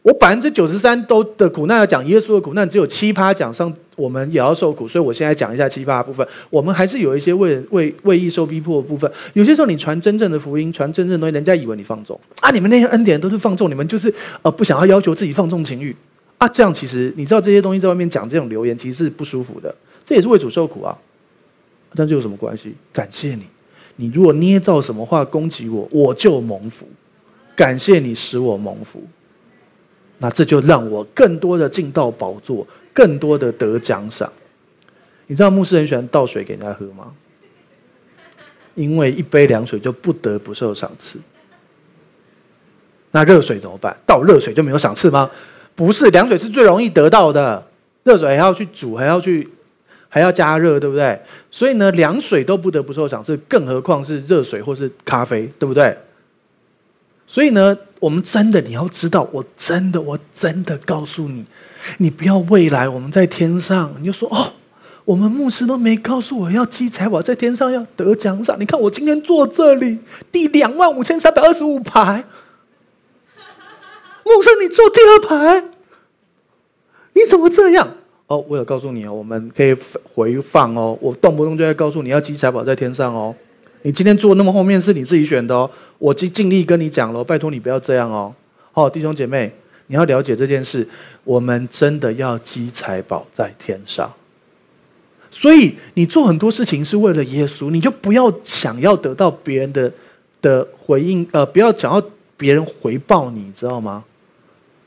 我百分之九十三都的苦难要讲耶稣的苦难，只有七趴讲上我们也要受苦。所以我现在讲一下七趴的部分。我们还是有一些为为为义受逼迫的部分。有些时候你传真正的福音，传真正的东西，人家以为你放纵啊，你们那些恩典都是放纵，你们就是呃不想要要求自己放纵情欲啊。这样其实你知道这些东西在外面讲这种流言，其实是不舒服的。这也是为主受苦啊。但这有什么关系？感谢你，你如果捏造什么话攻击我，我就蒙福。感谢你使我蒙福，那这就让我更多的进到宝座，更多的得奖赏。你知道牧师很喜欢倒水给人家喝吗？因为一杯凉水就不得不受赏赐。那热水怎么办？倒热水就没有赏赐吗？不是，凉水是最容易得到的，热水还要去煮，还要去。还要加热，对不对？所以呢，凉水都不得不受赏赐，更何况是热水或是咖啡，对不对？所以呢，我们真的你要知道，我真的我真的告诉你，你不要未来我们在天上，你就说哦，我们牧师都没告诉我要积财宝在天上要得奖赏。你看我今天坐这里，第两万五千三百二十五排，牧师你坐第二排，你怎么这样？哦，我有告诉你哦，我们可以回放哦。我动不动就在告诉你要积财宝在天上哦。你今天坐那么后面是你自己选的哦。我尽尽力跟你讲了，拜托你不要这样哦。好，弟兄姐妹，你要了解这件事，我们真的要积财宝在天上。所以你做很多事情是为了耶稣，你就不要想要得到别人的的回应，呃，不要想要别人回报你，知道吗？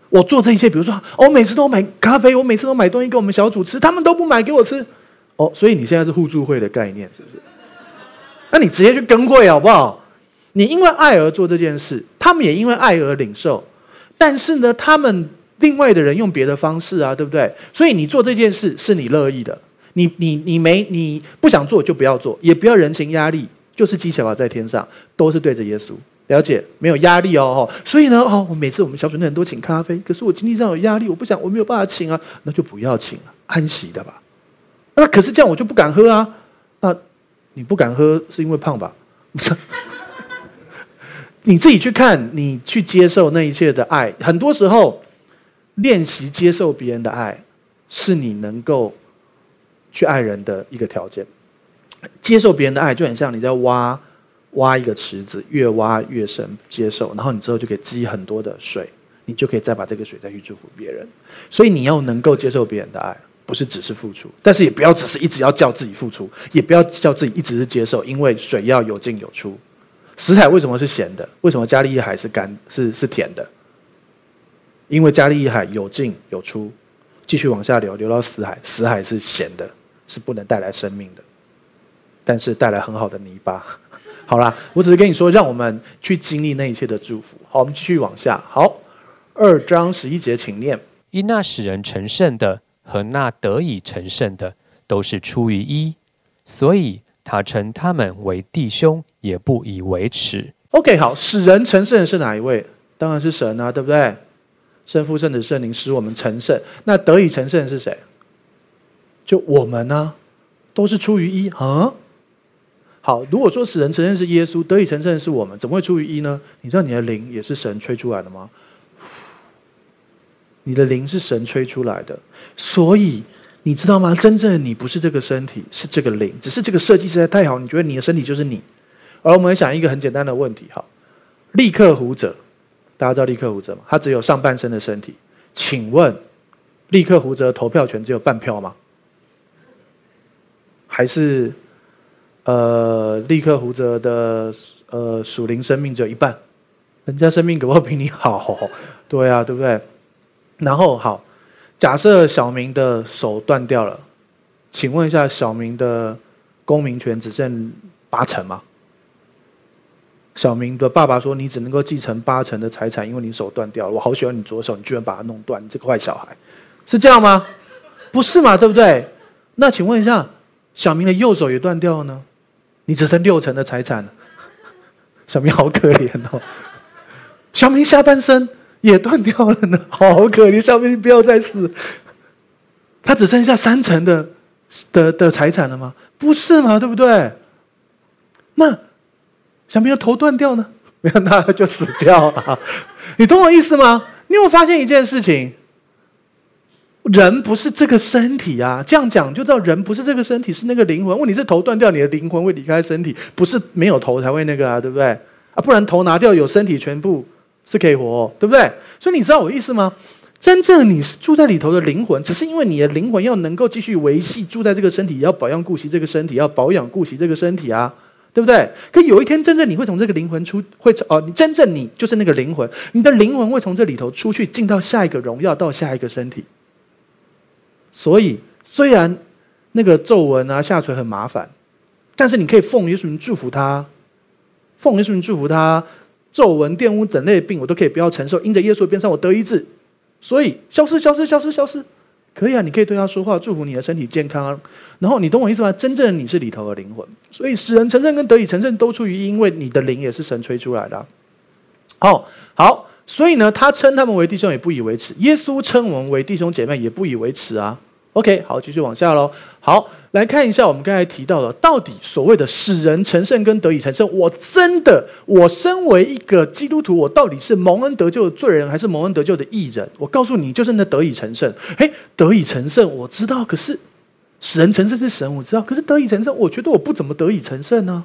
我做这一切，比如说，我每次都买咖啡，我每次都买东西给我们小组吃，他们都不买给我吃。哦，所以你现在是互助会的概念，是不是？那你直接去跟会好不好？你因为爱而做这件事，他们也因为爱而领受。但是呢，他们另外的人用别的方式啊，对不对？所以你做这件事是你乐意的，你你你没你不想做就不要做，也不要人情压力，就是积财宝在天上，都是对着耶稣。了解，没有压力哦，所以呢，哦，我每次我们小组的人都请咖啡，可是我经济上有压力，我不想，我没有办法请啊，那就不要请了，安息的吧。那可是这样，我就不敢喝啊。那你不敢喝是因为胖吧？[laughs] 你自己去看，你去接受那一切的爱，很多时候练习接受别人的爱，是你能够去爱人的一个条件。接受别人的爱，就很像你在挖挖一个池子，越挖越深，接受，然后你之后就可以积很多的水，你就可以再把这个水再去祝福别人。所以你要能够接受别人的爱，不是只是付出，但是也不要只是一直要叫自己付出，也不要叫自己一直是接受，因为水要有进有出。死海为什么是咸的？为什么加利利海是干是是甜的？因为加利利海有进有出，继续往下流，流到死海，死海是咸的，是不能带来生命的。但是带来很好的泥巴。[laughs] 好啦，我只是跟你说，让我们去经历那一切的祝福。好，我们继续往下。好，二章十一节，请念：因那使人成圣的和那得以成圣的，都是出于一，所以他称他们为弟兄，也不以为耻。OK，好，使人成圣的是哪一位？当然是神啊，对不对？圣父、圣子、圣灵使我们成圣。那得以成圣的是谁？就我们呢、啊？都是出于一啊。好，如果说使人成圣是耶稣，得以成圣是我们，怎么会出于一呢？你知道你的灵也是神吹出来的吗？你的灵是神吹出来的，所以你知道吗？真正的你不是这个身体，是这个灵，只是这个设计实在太好，你觉得你的身体就是你。而我们想一个很简单的问题：哈，立刻胡哲，大家知道立刻胡哲吗？他只有上半身的身体，请问立刻胡哲投票权只有半票吗？还是？呃，立刻胡哲的呃属灵生命只有一半，人家生命可不可以比你好？对啊，对不对？然后好，假设小明的手断掉了，请问一下，小明的公民权只剩八成吗？小明的爸爸说，你只能够继承八成的财产，因为你手断掉了。我好喜欢你左手，你居然把它弄断，你这个坏小孩，是这样吗？不是嘛，对不对？那请问一下，小明的右手也断掉了呢？你只剩六成的财产，小明好可怜哦。小明下半身也断掉了呢，好可怜。小明不要再死，他只剩下三成的的的财产了吗？不是嘛，对不对？那小明的头断掉呢？没有，那就死掉了。你懂我意思吗？你有没有发现一件事情？人不是这个身体啊，这样讲就知道人不是这个身体，是那个灵魂。问题是头断掉，你的灵魂会离开身体，不是没有头才会那个啊，对不对？啊，不然头拿掉，有身体全部是可以活，对不对？所以你知道我意思吗？真正你是住在里头的灵魂，只是因为你的灵魂要能够继续维系住在这个身体，要保养顾惜这个身体，要保养顾惜这个身体啊，对不对？可有一天，真正你会从这个灵魂出，会哦，你真正你就是那个灵魂，你的灵魂会从这里头出去，进到下一个荣耀，到下一个身体。所以，虽然那个皱纹啊下垂很麻烦，但是你可以奉耶稣名祝福他，奉耶稣名祝福他，皱纹、玷污等类的病我都可以不要承受，因着耶稣的鞭伤我得医治，所以消失、消失、消失、消失，可以啊，你可以对他说话，祝福你的身体健康啊。然后你懂我意思吗？真正的你是里头的灵魂，所以使人成圣跟得以成圣都出于因为你的灵也是神吹出来的。好，好，所以呢，他称他们为弟兄也不以为耻，耶稣称我们为弟兄姐妹也不以为耻啊。OK，好，继续往下喽。好，来看一下我们刚才提到的，到底所谓的使人成圣跟得以成圣，我真的，我身为一个基督徒，我到底是蒙恩得救的罪人，还是蒙恩得救的义人？我告诉你，就是那得以成圣。嘿，得以成圣，我知道，可是使人成圣是神，我知道，可是得以成圣，我觉得我不怎么得以成圣呢。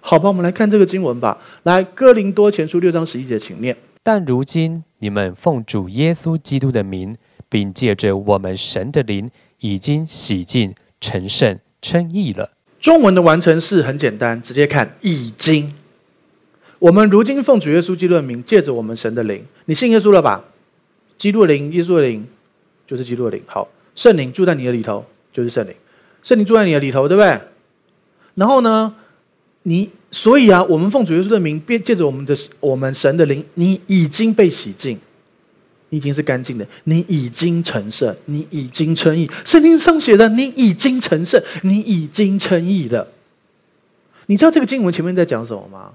好吧，我们来看这个经文吧。来，哥林多前书六章十一节，请念。但如今你们奉主耶稣基督的名，并借着我们神的灵。已经洗净、成圣、称义了。中文的完成式很简单，直接看已经。我们如今奉主耶稣基督的名，借着我们神的灵，你信耶稣了吧？基督的灵，耶稣的灵，就是基督的灵。好，圣灵住在你的里头，就是圣灵。圣灵住在你的里头，对不对？然后呢，你所以啊，我们奉主耶稣的名，便借着我们的我们神的灵，你已经被洗净。你已经是干净的，你已经成圣，你已经称义。圣经上写的，你已经成圣，你已经称义的。你知道这个经文前面在讲什么吗？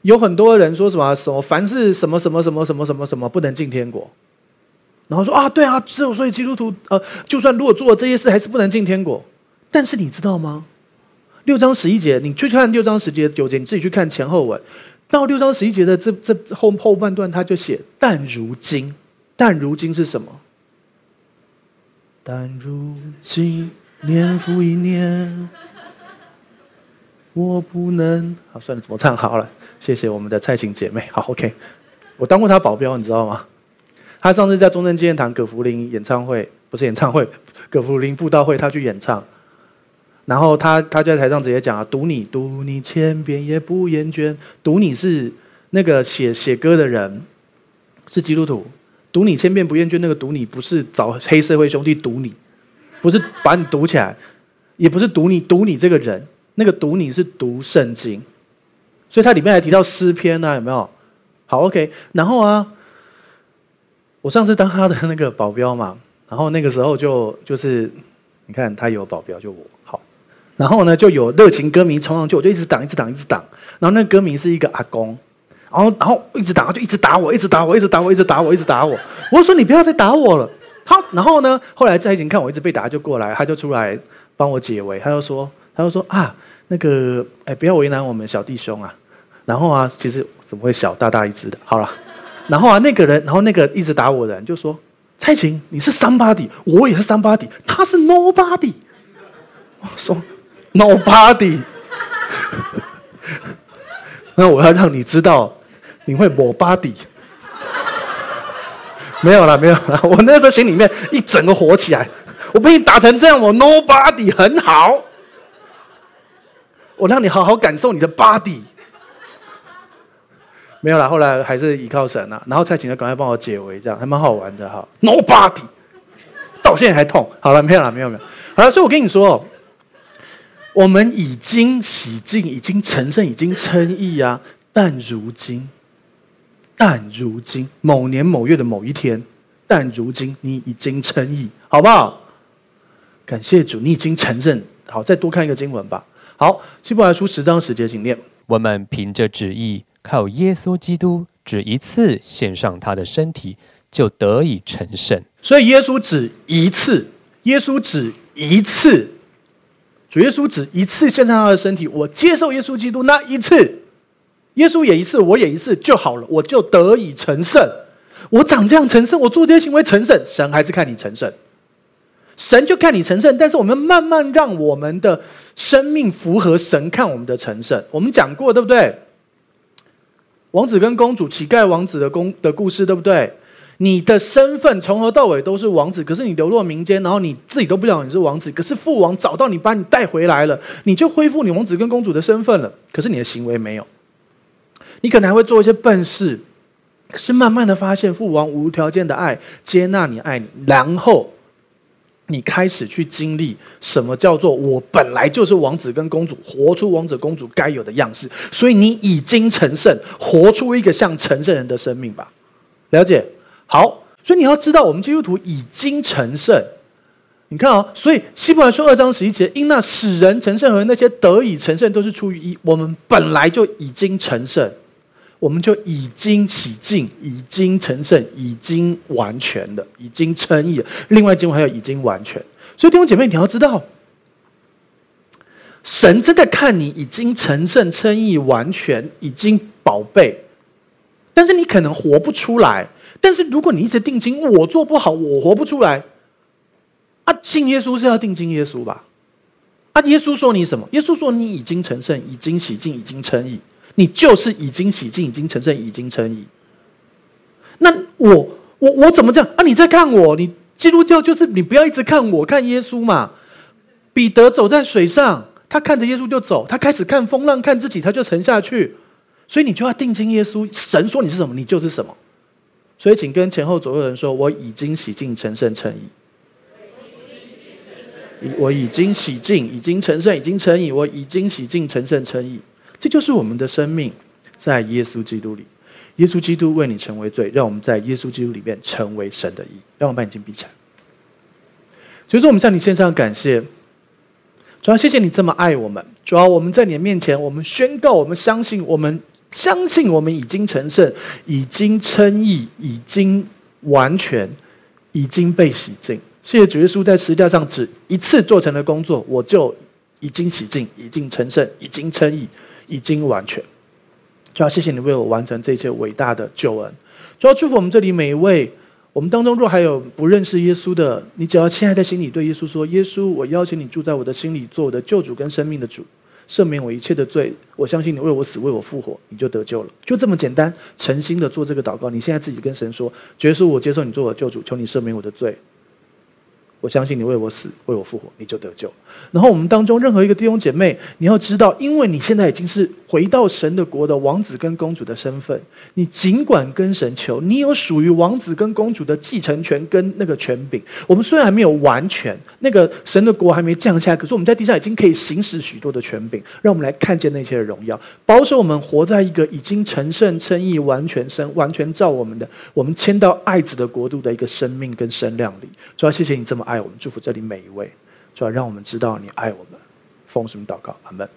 有很多人说什么什么，凡是什么什么什么什么什么什么不能进天国，然后说啊，对啊，只有所以基督徒呃，就算如果做了这些事，还是不能进天国。但是你知道吗？六章十一节，你去看六章十节九节，你自己去看前后文。到六章十一节的这这后后半段，他就写：但如今，但如今是什么？但如今年复一年，我不能。好，算了，怎么唱好了？谢谢我们的蔡琴姐妹。好，OK，我当过她保镖，你知道吗？她上次在中正纪念堂葛福林演唱会，不是演唱会，葛福林布道会，她去演唱。然后他他就在台上直接讲啊，读你读你千遍也不厌倦。读你是那个写写歌的人，是基督徒。读你千遍不厌倦，那个读你不是找黑社会兄弟读你。不是把你堵起来，也不是读你读你这个人，那个读你是读圣经，所以他里面还提到诗篇呢、啊，有没有？好，OK。然后啊，我上次当他的那个保镖嘛，然后那个时候就就是，你看他有保镖就我，然后呢就有热情歌迷冲上去，我就一直挡一直挡一直挡，然后那歌迷是一个阿公，然后然后一直打就一直打我，一直打我，一直打我，一直打我，一直打我，我说你不要再打我了。好，然后呢？后来在一起看我一直被打，就过来，他就出来帮我解围。他就说，他就说啊，那个，哎，不要为难我们小弟兄啊。然后啊，其实怎么会小，大大一只的？好了，然后啊，那个人，然后那个一直打我的人就说，蔡琴，你是 somebody，我也是 somebody，他是 nobody。我说 nobody，[laughs] 那我要让你知道，你会 nobody。没有了，没有了。我那时候心里面一整个火起来，我被你打成这样，我 nobody 很好，我让你好好感受你的 body。没有了，后来还是依靠神了。然后蔡琴就赶快帮我解围，这样还蛮好玩的哈。nobody 到现在还痛。好了，没有了，没有没有。好了，所以我跟你说，我们已经洗净，已经成圣，已经称义啊，但如今。但如今某年某月的某一天，但如今你已经称义，好不好？感谢主，你已经承认。好，再多看一个经文吧。好，希伯来书十章十节，请念。我们凭着旨意，靠耶稣基督，只一次献上他的身体，就得以成圣。所以耶稣只一次，耶稣只一次，主耶稣只一次献上他的身体。我接受耶稣基督那一次。耶稣也一次，我也一次就好了，我就得以成圣。我长这样成圣，我做这些行为成圣，神还是看你成圣。神就看你成圣，但是我们慢慢让我们的生命符合神看我们的成圣。我们讲过对不对？王子跟公主，乞丐王子的公的故事对不对？你的身份从头到尾都是王子，可是你流落民间，然后你自己都不知道你是王子，可是父王找到你，把你带回来了，你就恢复你王子跟公主的身份了。可是你的行为没有。你可能还会做一些笨事，可是慢慢的发现父王无条件的爱，接纳你，爱你，然后你开始去经历什么叫做我本来就是王子跟公主，活出王子公主该有的样式。所以你已经成圣，活出一个像成圣人的生命吧。了解？好，所以你要知道，我们基督徒已经成圣。你看啊、所以希伯来书二章十一节，因那使人成圣和那些得以成圣，都是出于一，我们本来就已经成圣。我们就已经洗净，已经成圣，已经完全的，已经称义了。另外经文还有已经完全，所以弟兄姐妹，你要知道，神真的看你已经成圣、称义、完全，已经宝贝。但是你可能活不出来。但是如果你一直定睛，我做不好，我活不出来。啊，信耶稣是要定睛耶稣吧？啊，耶稣说你什么？耶稣说你已经成圣，已经洗净，已经称义。你就是已经洗净，已经成圣，已经称义。那我我我怎么这样啊？你在看我？你基督教就是你不要一直看我，看耶稣嘛。彼得走在水上，他看着耶稣就走，他开始看风浪，看自己，他就沉下去。所以你就要定睛耶稣。神说你是什么，你就是什么。所以请跟前后左右的人说：我已经洗净、成圣、称义。我已经洗净，已经成圣，已经成义。我已经洗净、成圣、成义。这就是我们的生命，在耶稣基督里，耶稣基督为你成为罪，让我们在耶稣基督里面成为神的义。让我们把眼睛闭起来。所以说，我们向你献上感谢，主要谢谢你这么爱我们。主要我们在你的面前，我们宣告，我们相信，我们相信，我们已经成圣，已经称义，已经完全，已经被洗净。谢谢主耶稣在十字上只一次做成的工作，我就已经洗净，已经成圣，已经称义。已经完全，主要谢谢你为我完成这些伟大的救恩。主要祝福我们这里每一位，我们当中若还有不认识耶稣的，你只要现在在心里对耶稣说：“耶稣，我邀请你住在我的心里，做我的救主跟生命的主，赦免我一切的罪。我相信你为我死，为我复活，你就得救了。”就这么简单，诚心的做这个祷告。你现在自己跟神说：“耶稣，我接受你做我的救主，求你赦免我的罪。”我相信你为我死，为我复活，你就得救。然后我们当中任何一个弟兄姐妹，你要知道，因为你现在已经是回到神的国的王子跟公主的身份，你尽管跟神求，你有属于王子跟公主的继承权跟那个权柄。我们虽然还没有完全，那个神的国还没降下，可是我们在地上已经可以行使许多的权柄，让我们来看见那些的荣耀，保守我们活在一个已经成圣、称义、完全生、完全照我们的，我们迁到爱子的国度的一个生命跟身量里。主要谢谢你这么爱。爱我们，祝福这里每一位，主要让我们知道你爱我们。奉什么祷告？阿门。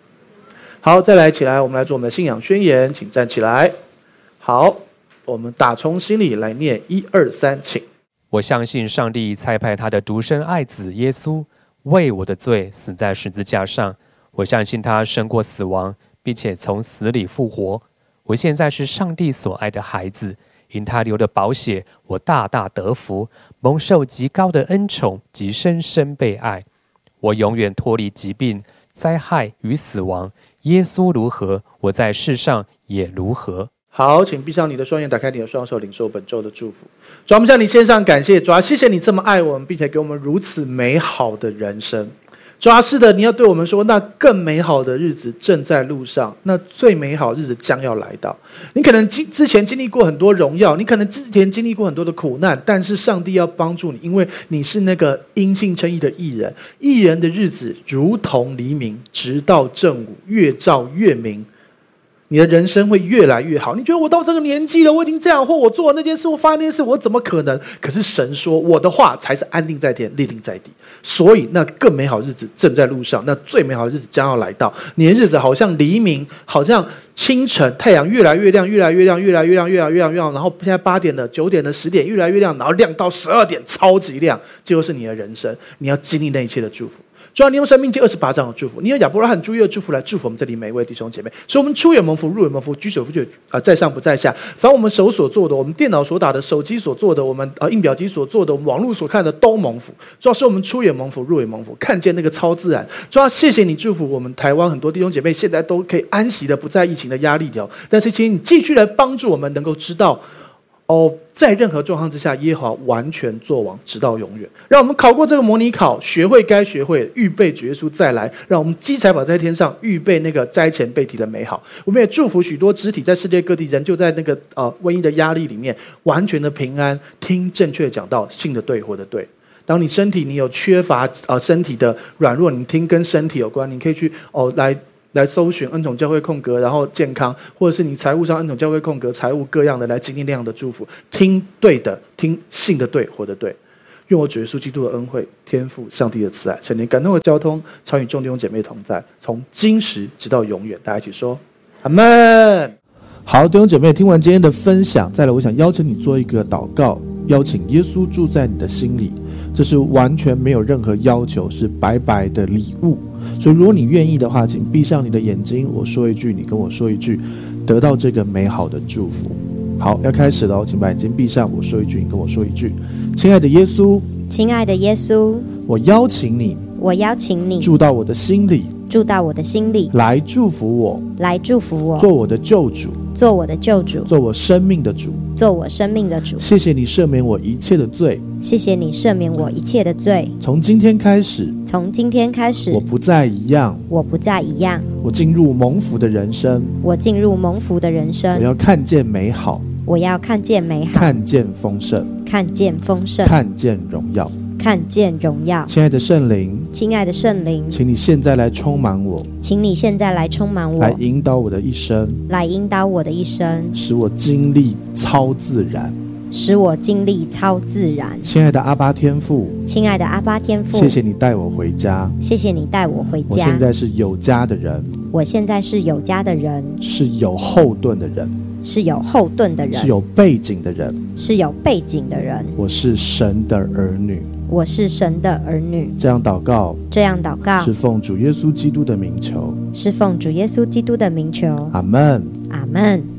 好，再来起来，我们来做我们的信仰宣言，请站起来。好，我们打从心里来念一二三，请。我相信上帝差派他的独生爱子耶稣为我的罪死在十字架上。我相信他胜过死亡，并且从死里复活。我现在是上帝所爱的孩子。因他流的宝血，我大大得福，蒙受极高的恩宠，及深深被爱。我永远脱离疾病、灾害与死亡。耶稣如何，我在世上也如何。好，请闭上你的双眼，打开你的双手，领受本周的祝福。主，我们向你献上感谢，主啊，谢谢你这么爱我们，并且给我们如此美好的人生。抓，是的，你要对我们说，那更美好的日子正在路上，那最美好日子将要来到。你可能经之前经历过很多荣耀，你可能之前经历过很多的苦难，但是上帝要帮助你，因为你是那个因信称义的义人。义人的日子如同黎明，直到正午，越照越明。你的人生会越来越好。你觉得我到这个年纪了，我已经这样，或我做了那件事，我发生那件事，我怎么可能？可是神说，我的话才是安定在天，立定在地。所以那更美好日子正在路上，那最美好的日子将要来到。你的日子好像黎明，好像清晨，太阳越来越亮，越来越亮，越来越亮，越来越亮，越亮。然后现在八点了，九点的，十点越来越亮，然后亮到十二点，超级亮。这就是你的人生，你要经历那一切的祝福。主要你用生命记二十八章的祝福，你用亚伯拉罕朱约的祝福来祝福我们这里每一位弟兄姐妹，所以我们出也蒙福，入也蒙福，居首不惧啊，在上不在下。凡我们手所做的，我们电脑所打的，手机所做的，我们啊印表机所做的，我们网络所看的都蒙福。主要是我们出也蒙福，入也蒙福，看见那个超自然。主要谢谢你祝福我们台湾很多弟兄姐妹，现在都可以安息的不在疫情的压力里。但是请你继续来帮助我们，能够知道。哦，在任何状况之下，耶和完全作王，直到永远。让我们考过这个模拟考，学会该学会，预备主耶稣再来。让我们积财宝在天上，预备那个灾前被提的美好。我们也祝福许多肢体在世界各地人，就在那个呃瘟疫的压力里面，完全的平安，听正确讲道，信的对，活的对。当你身体你有缺乏呃身体的软弱，你听跟身体有关，你可以去哦来。来搜寻恩宠教会空格，然后健康，或者是你财务上恩宠教会空格财务各样的来经历那样的祝福，听对的，听信的对，活的对，愿我主耶稣基督的恩惠、天父上帝的慈爱、圣灵感动的交通，常与众弟兄姐妹同在，从今时直到永远。大家一起说，阿门。好，弟兄姐妹，听完今天的分享，再来，我想邀请你做一个祷告，邀请耶稣住在你的心里。这是完全没有任何要求，是白白的礼物。所以，如果你愿意的话，请闭上你的眼睛。我说一句，你跟我说一句，得到这个美好的祝福。好，要开始了，请把眼睛闭上。我说一句，你跟我说一句。亲爱的耶稣，亲爱的耶稣，我邀请你，我邀请你住到我的心里。住到我的心里，来祝福我，来祝福我，做我的救主，做我的救主，做我生命的主，做我生命的主。谢谢你赦免我一切的罪，谢谢你赦免我一切的罪。从今天开始，从今天开始，我不再一样，我不再一样。我进入蒙福的人生，我进入蒙福的人生。我要看见美好，我要看见美好，看见丰盛，看见丰盛，看见荣耀。看见荣耀，亲爱的圣灵，亲爱的圣灵，请你现在来充满我，请你现在来充满我，来引导我的一生，来引导我的一生，使我经历超自然，使我经历超自然。亲爱的阿巴天父，亲爱的阿巴天父，谢谢你带我回家，谢谢你带我回家。我现在是有家的人，我现在是有家的人，是有后盾的人，是有后盾的人，是有背景的人，是有背景的人。我是神的儿女。我是神的儿女，这样祷告，这样祷告是奉主耶稣基督的名求，是奉主耶稣基督的名求。阿门，阿门。